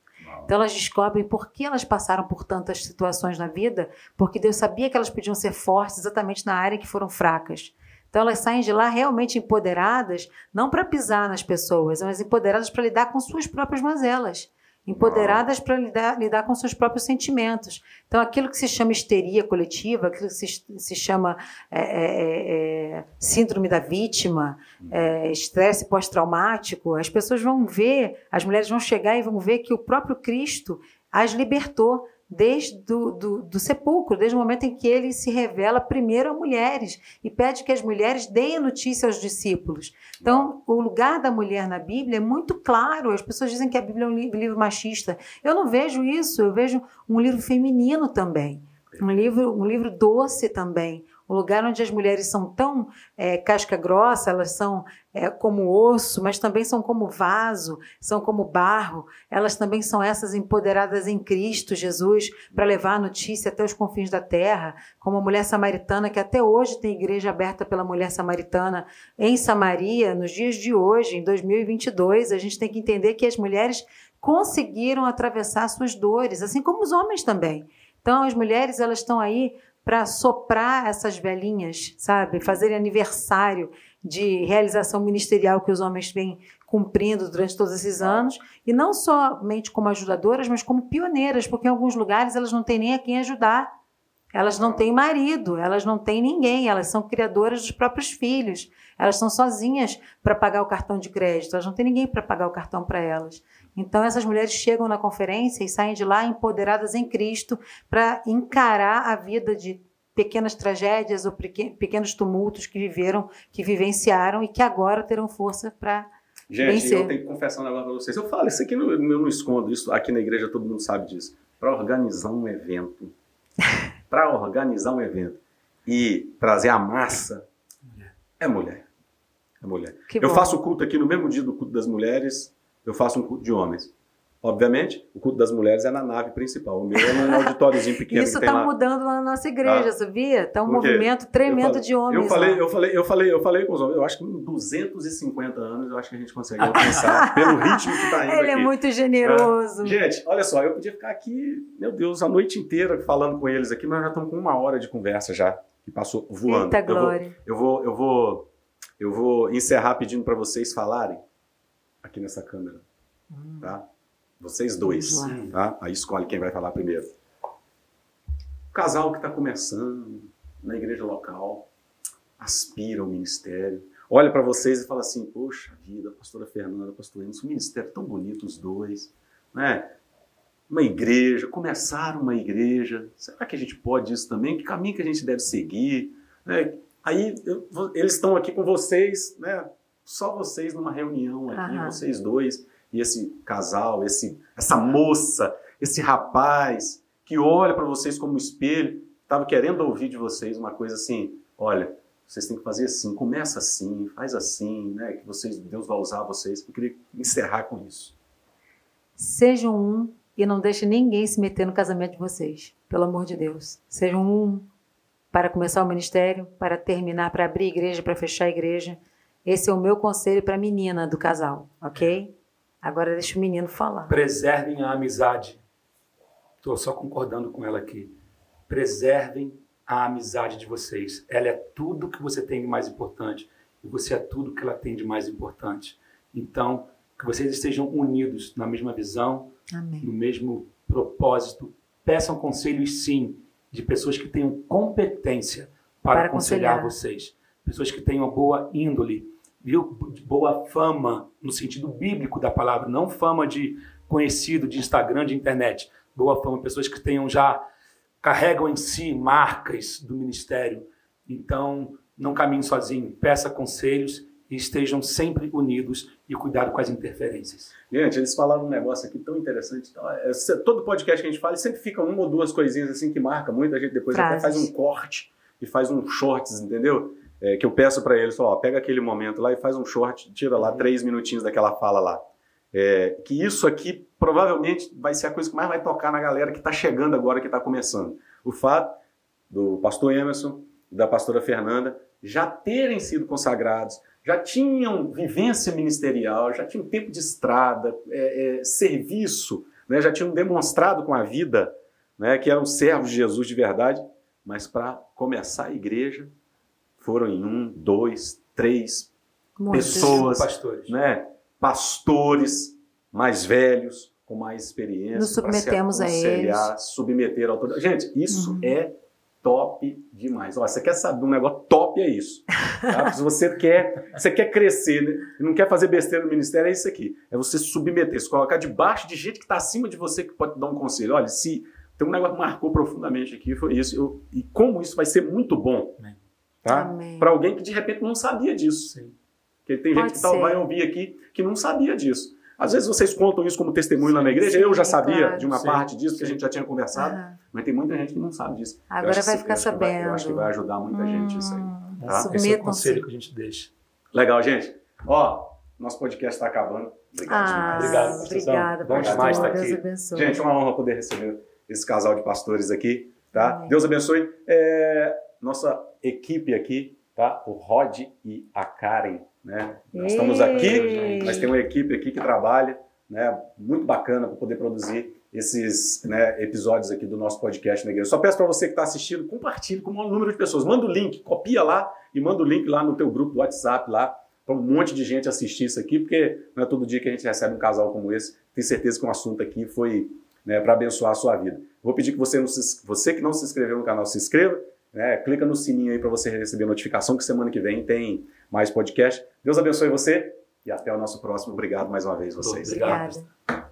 Então elas descobrem por que elas passaram por tantas situações na vida, porque Deus sabia que elas podiam ser fortes exatamente na área que foram fracas. Então elas saem de lá realmente empoderadas, não para pisar nas pessoas, mas empoderadas para lidar com suas próprias mazelas empoderadas para lidar, lidar com seus próprios sentimentos. Então, aquilo que se chama histeria coletiva, aquilo que se, se chama é, é, é, é síndrome da vítima, é, estresse pós-traumático, as pessoas vão ver, as mulheres vão chegar e vão ver que o próprio Cristo as libertou desde do, do, do, sepulcro, desde o momento em que ele se revela primeiro a mulheres e pede que as mulheres deem notícia aos discípulos. Então, o lugar da mulher na Bíblia é muito claro. As pessoas dizem que a Bíblia é um livro, livro machista. Eu não vejo isso, eu vejo um livro feminino também. Um livro, um livro doce também, um lugar onde as mulheres são tão é, casca grossa, elas são é, como osso, mas também são como vaso, são como barro. Elas também são essas empoderadas em Cristo Jesus para levar a notícia até os confins da terra, como a mulher samaritana, que até hoje tem igreja aberta pela mulher samaritana em Samaria, nos dias de hoje, em 2022. A gente tem que entender que as mulheres conseguiram atravessar suas dores, assim como os homens também. Então, as mulheres elas estão aí para soprar essas velhinhas, sabe? Fazer aniversário de realização ministerial que os homens vêm cumprindo durante todos esses anos, e não somente como ajudadoras, mas como pioneiras, porque em alguns lugares elas não têm nem a quem ajudar. Elas não têm marido, elas não têm ninguém, elas são criadoras dos próprios filhos. Elas estão sozinhas para pagar o cartão de crédito, elas não têm ninguém para pagar o cartão para elas. Então, essas mulheres chegam na conferência e saem de lá empoderadas em Cristo para encarar a vida de pequenas tragédias ou pequenos tumultos que viveram, que vivenciaram e que agora terão força para Gente, vencer. eu tenho que confessar um negócio para vocês. Eu falo isso aqui, eu não escondo isso. Aqui na igreja todo mundo sabe disso. Para organizar um evento, para organizar um evento e trazer a massa, é mulher. É mulher. Que eu bom. faço o culto aqui no mesmo dia do culto das mulheres, eu faço um culto de homens. Obviamente, o culto das mulheres é na nave principal. O meu é num auditóriozinho pequeno Isso está lá. mudando na nossa igreja, Ah. sabia? Está um movimento tremendo falei- de homens. Eu falei, lá. eu falei, eu falei, eu falei com os homens. Eu acho que em 250 anos eu acho que a gente consegue alcançar pelo ritmo que está indo Ele é aqui. muito generoso. Gente, olha só, eu podia ficar aqui, meu Deus, a noite inteira falando com eles aqui, mas já estamos com uma hora de conversa já, que passou voando. Eita Eu vou- glória. Eu vou, eu vou, eu vou encerrar pedindo para vocês falarem aqui nessa câmera, tá? Vocês dois, tá? Aí escolhe quem vai falar primeiro. O casal que está começando na igreja local, aspira ao ministério, olha para vocês e fala assim: Poxa vida, pastora Fernanda, pastor Enos, um ministério tão bonito os dois, né? Uma igreja, começaram uma igreja, será que a gente pode isso também? Que caminho que a gente deve seguir? Né? Aí eu- eles estão aqui com vocês, né? Só vocês numa reunião aqui, Aham. vocês dois e esse casal, esse, essa moça, esse rapaz que olha para vocês como espelho, estava querendo ouvir de vocês uma coisa assim: olha, vocês têm que fazer assim, começa assim, faz assim, né? Que vocês, Deus vai usar vocês. Eu queria encerrar com isso. Sejam um e não deixe ninguém se meter no casamento de vocês. Pelo amor de Deus. Sejam um para começar o ministério, para terminar, para abrir a igreja, para fechar a igreja. Esse é o meu conselho para a menina do casal, ok? Agora deixa o menino falar. Preservem a amizade. Estou só concordando com ela aqui. Preservem a amizade de vocês. Ela é tudo que você tem de mais importante. E você é tudo que ela tem de mais importante. Então, que vocês estejam unidos na mesma visão, Amém. no mesmo propósito. Peçam conselhos, sim, de pessoas que tenham competência para, Para aconselhar aconselhar. vocês. Pessoas que tenham boa índole, viu? boa fama, no sentido bíblico da palavra, não fama de conhecido, de Instagram, de internet. Boa fama, pessoas que tenham já, carregam em si marcas do ministério. Então, não caminhe sozinho, peça conselhos e estejam sempre unidos e cuidado com as interferências. Gente, eles falaram um negócio aqui tão interessante. Então, é, se- todo podcast que a gente fala, sempre fica uma ou duas coisinhas assim que marca muito. A gente depois até Frases. faz um corte e faz um shorts, entendeu? É, que eu peço para eles, ó, pega aquele momento lá e faz um short, tira lá três minutinhos daquela fala lá. É, que isso aqui provavelmente vai ser a coisa que mais vai tocar na galera que está chegando agora, que está começando. O fato do pastor Emerson e da pastora Fernanda já terem sido consagrados, já tinham vivência ministerial, já tinham tempo de estrada, é, é, serviço, né, já tinham demonstrado com a vida né, que eram servos de Jesus de verdade, mas para começar a igreja foram em um, dois, três pessoas, Pastores. né, pastores mais velhos, com mais experiência. Nos submetemos a aconselhar, Submeter a autoridade. Gente, isso Uhum. é top demais. Ó, você quer saber um negócio top é isso. tá? Se você quer, você quer crescer né, e não quer fazer besteira no ministério, é isso aqui. É você submeter, se colocar debaixo de gente que está acima de você que pode te dar um conselho. Olha, se tem um negócio que marcou profundamente aqui, foi isso. Eu- e como isso vai ser muito bom. Tá? Para alguém que de repente não sabia disso. Sim. Porque tem Pode gente que tal, ser. vai ouvir aqui que não sabia disso. Às vezes vocês contam isso como testemunho lá na igreja, Sim, eu já sabia claro. de uma Sim, parte disso, que a sim. gente já tinha conversado, Aham. mas tem muita gente que não sabe disso. Agora vai ficar que vai- Eu acho que sabendo. vai ajudar muita gente isso aí. Hum, Tá? Esse é o conselho que a gente deixa. Legal, gente. Ó, nosso podcast está acabando. Obrigado Ah, demais. Obrigado, obrigada, Bom pastor. demais estar Deus aqui. abençoe. Gente, é uma honra poder receber esse casal de pastores aqui, tá? Amém. Deus abençoe. É, nossa equipe aqui, tá? O Rod e a Karen, né? Nós estamos aqui, mas tem uma equipe aqui que trabalha, né, muito bacana para poder produzir esses né, episódios aqui do nosso podcast na igreja. Só peço para você que está assistindo, compartilhe com o maior número de pessoas. Manda o link, copia lá e manda o link lá no teu grupo do WhatsApp lá para um monte de gente assistir isso aqui, porque não é todo dia que a gente recebe um casal como esse. Tenho certeza que um assunto aqui foi né, para abençoar a sua vida. Vou pedir que você, se, você que não se inscreveu no canal se inscreva, né, clica no sininho aí para você receber notificação que semana que vem tem mais podcast. Deus abençoe você e até o nosso próximo. Obrigado mais uma vez vocês. Obrigada.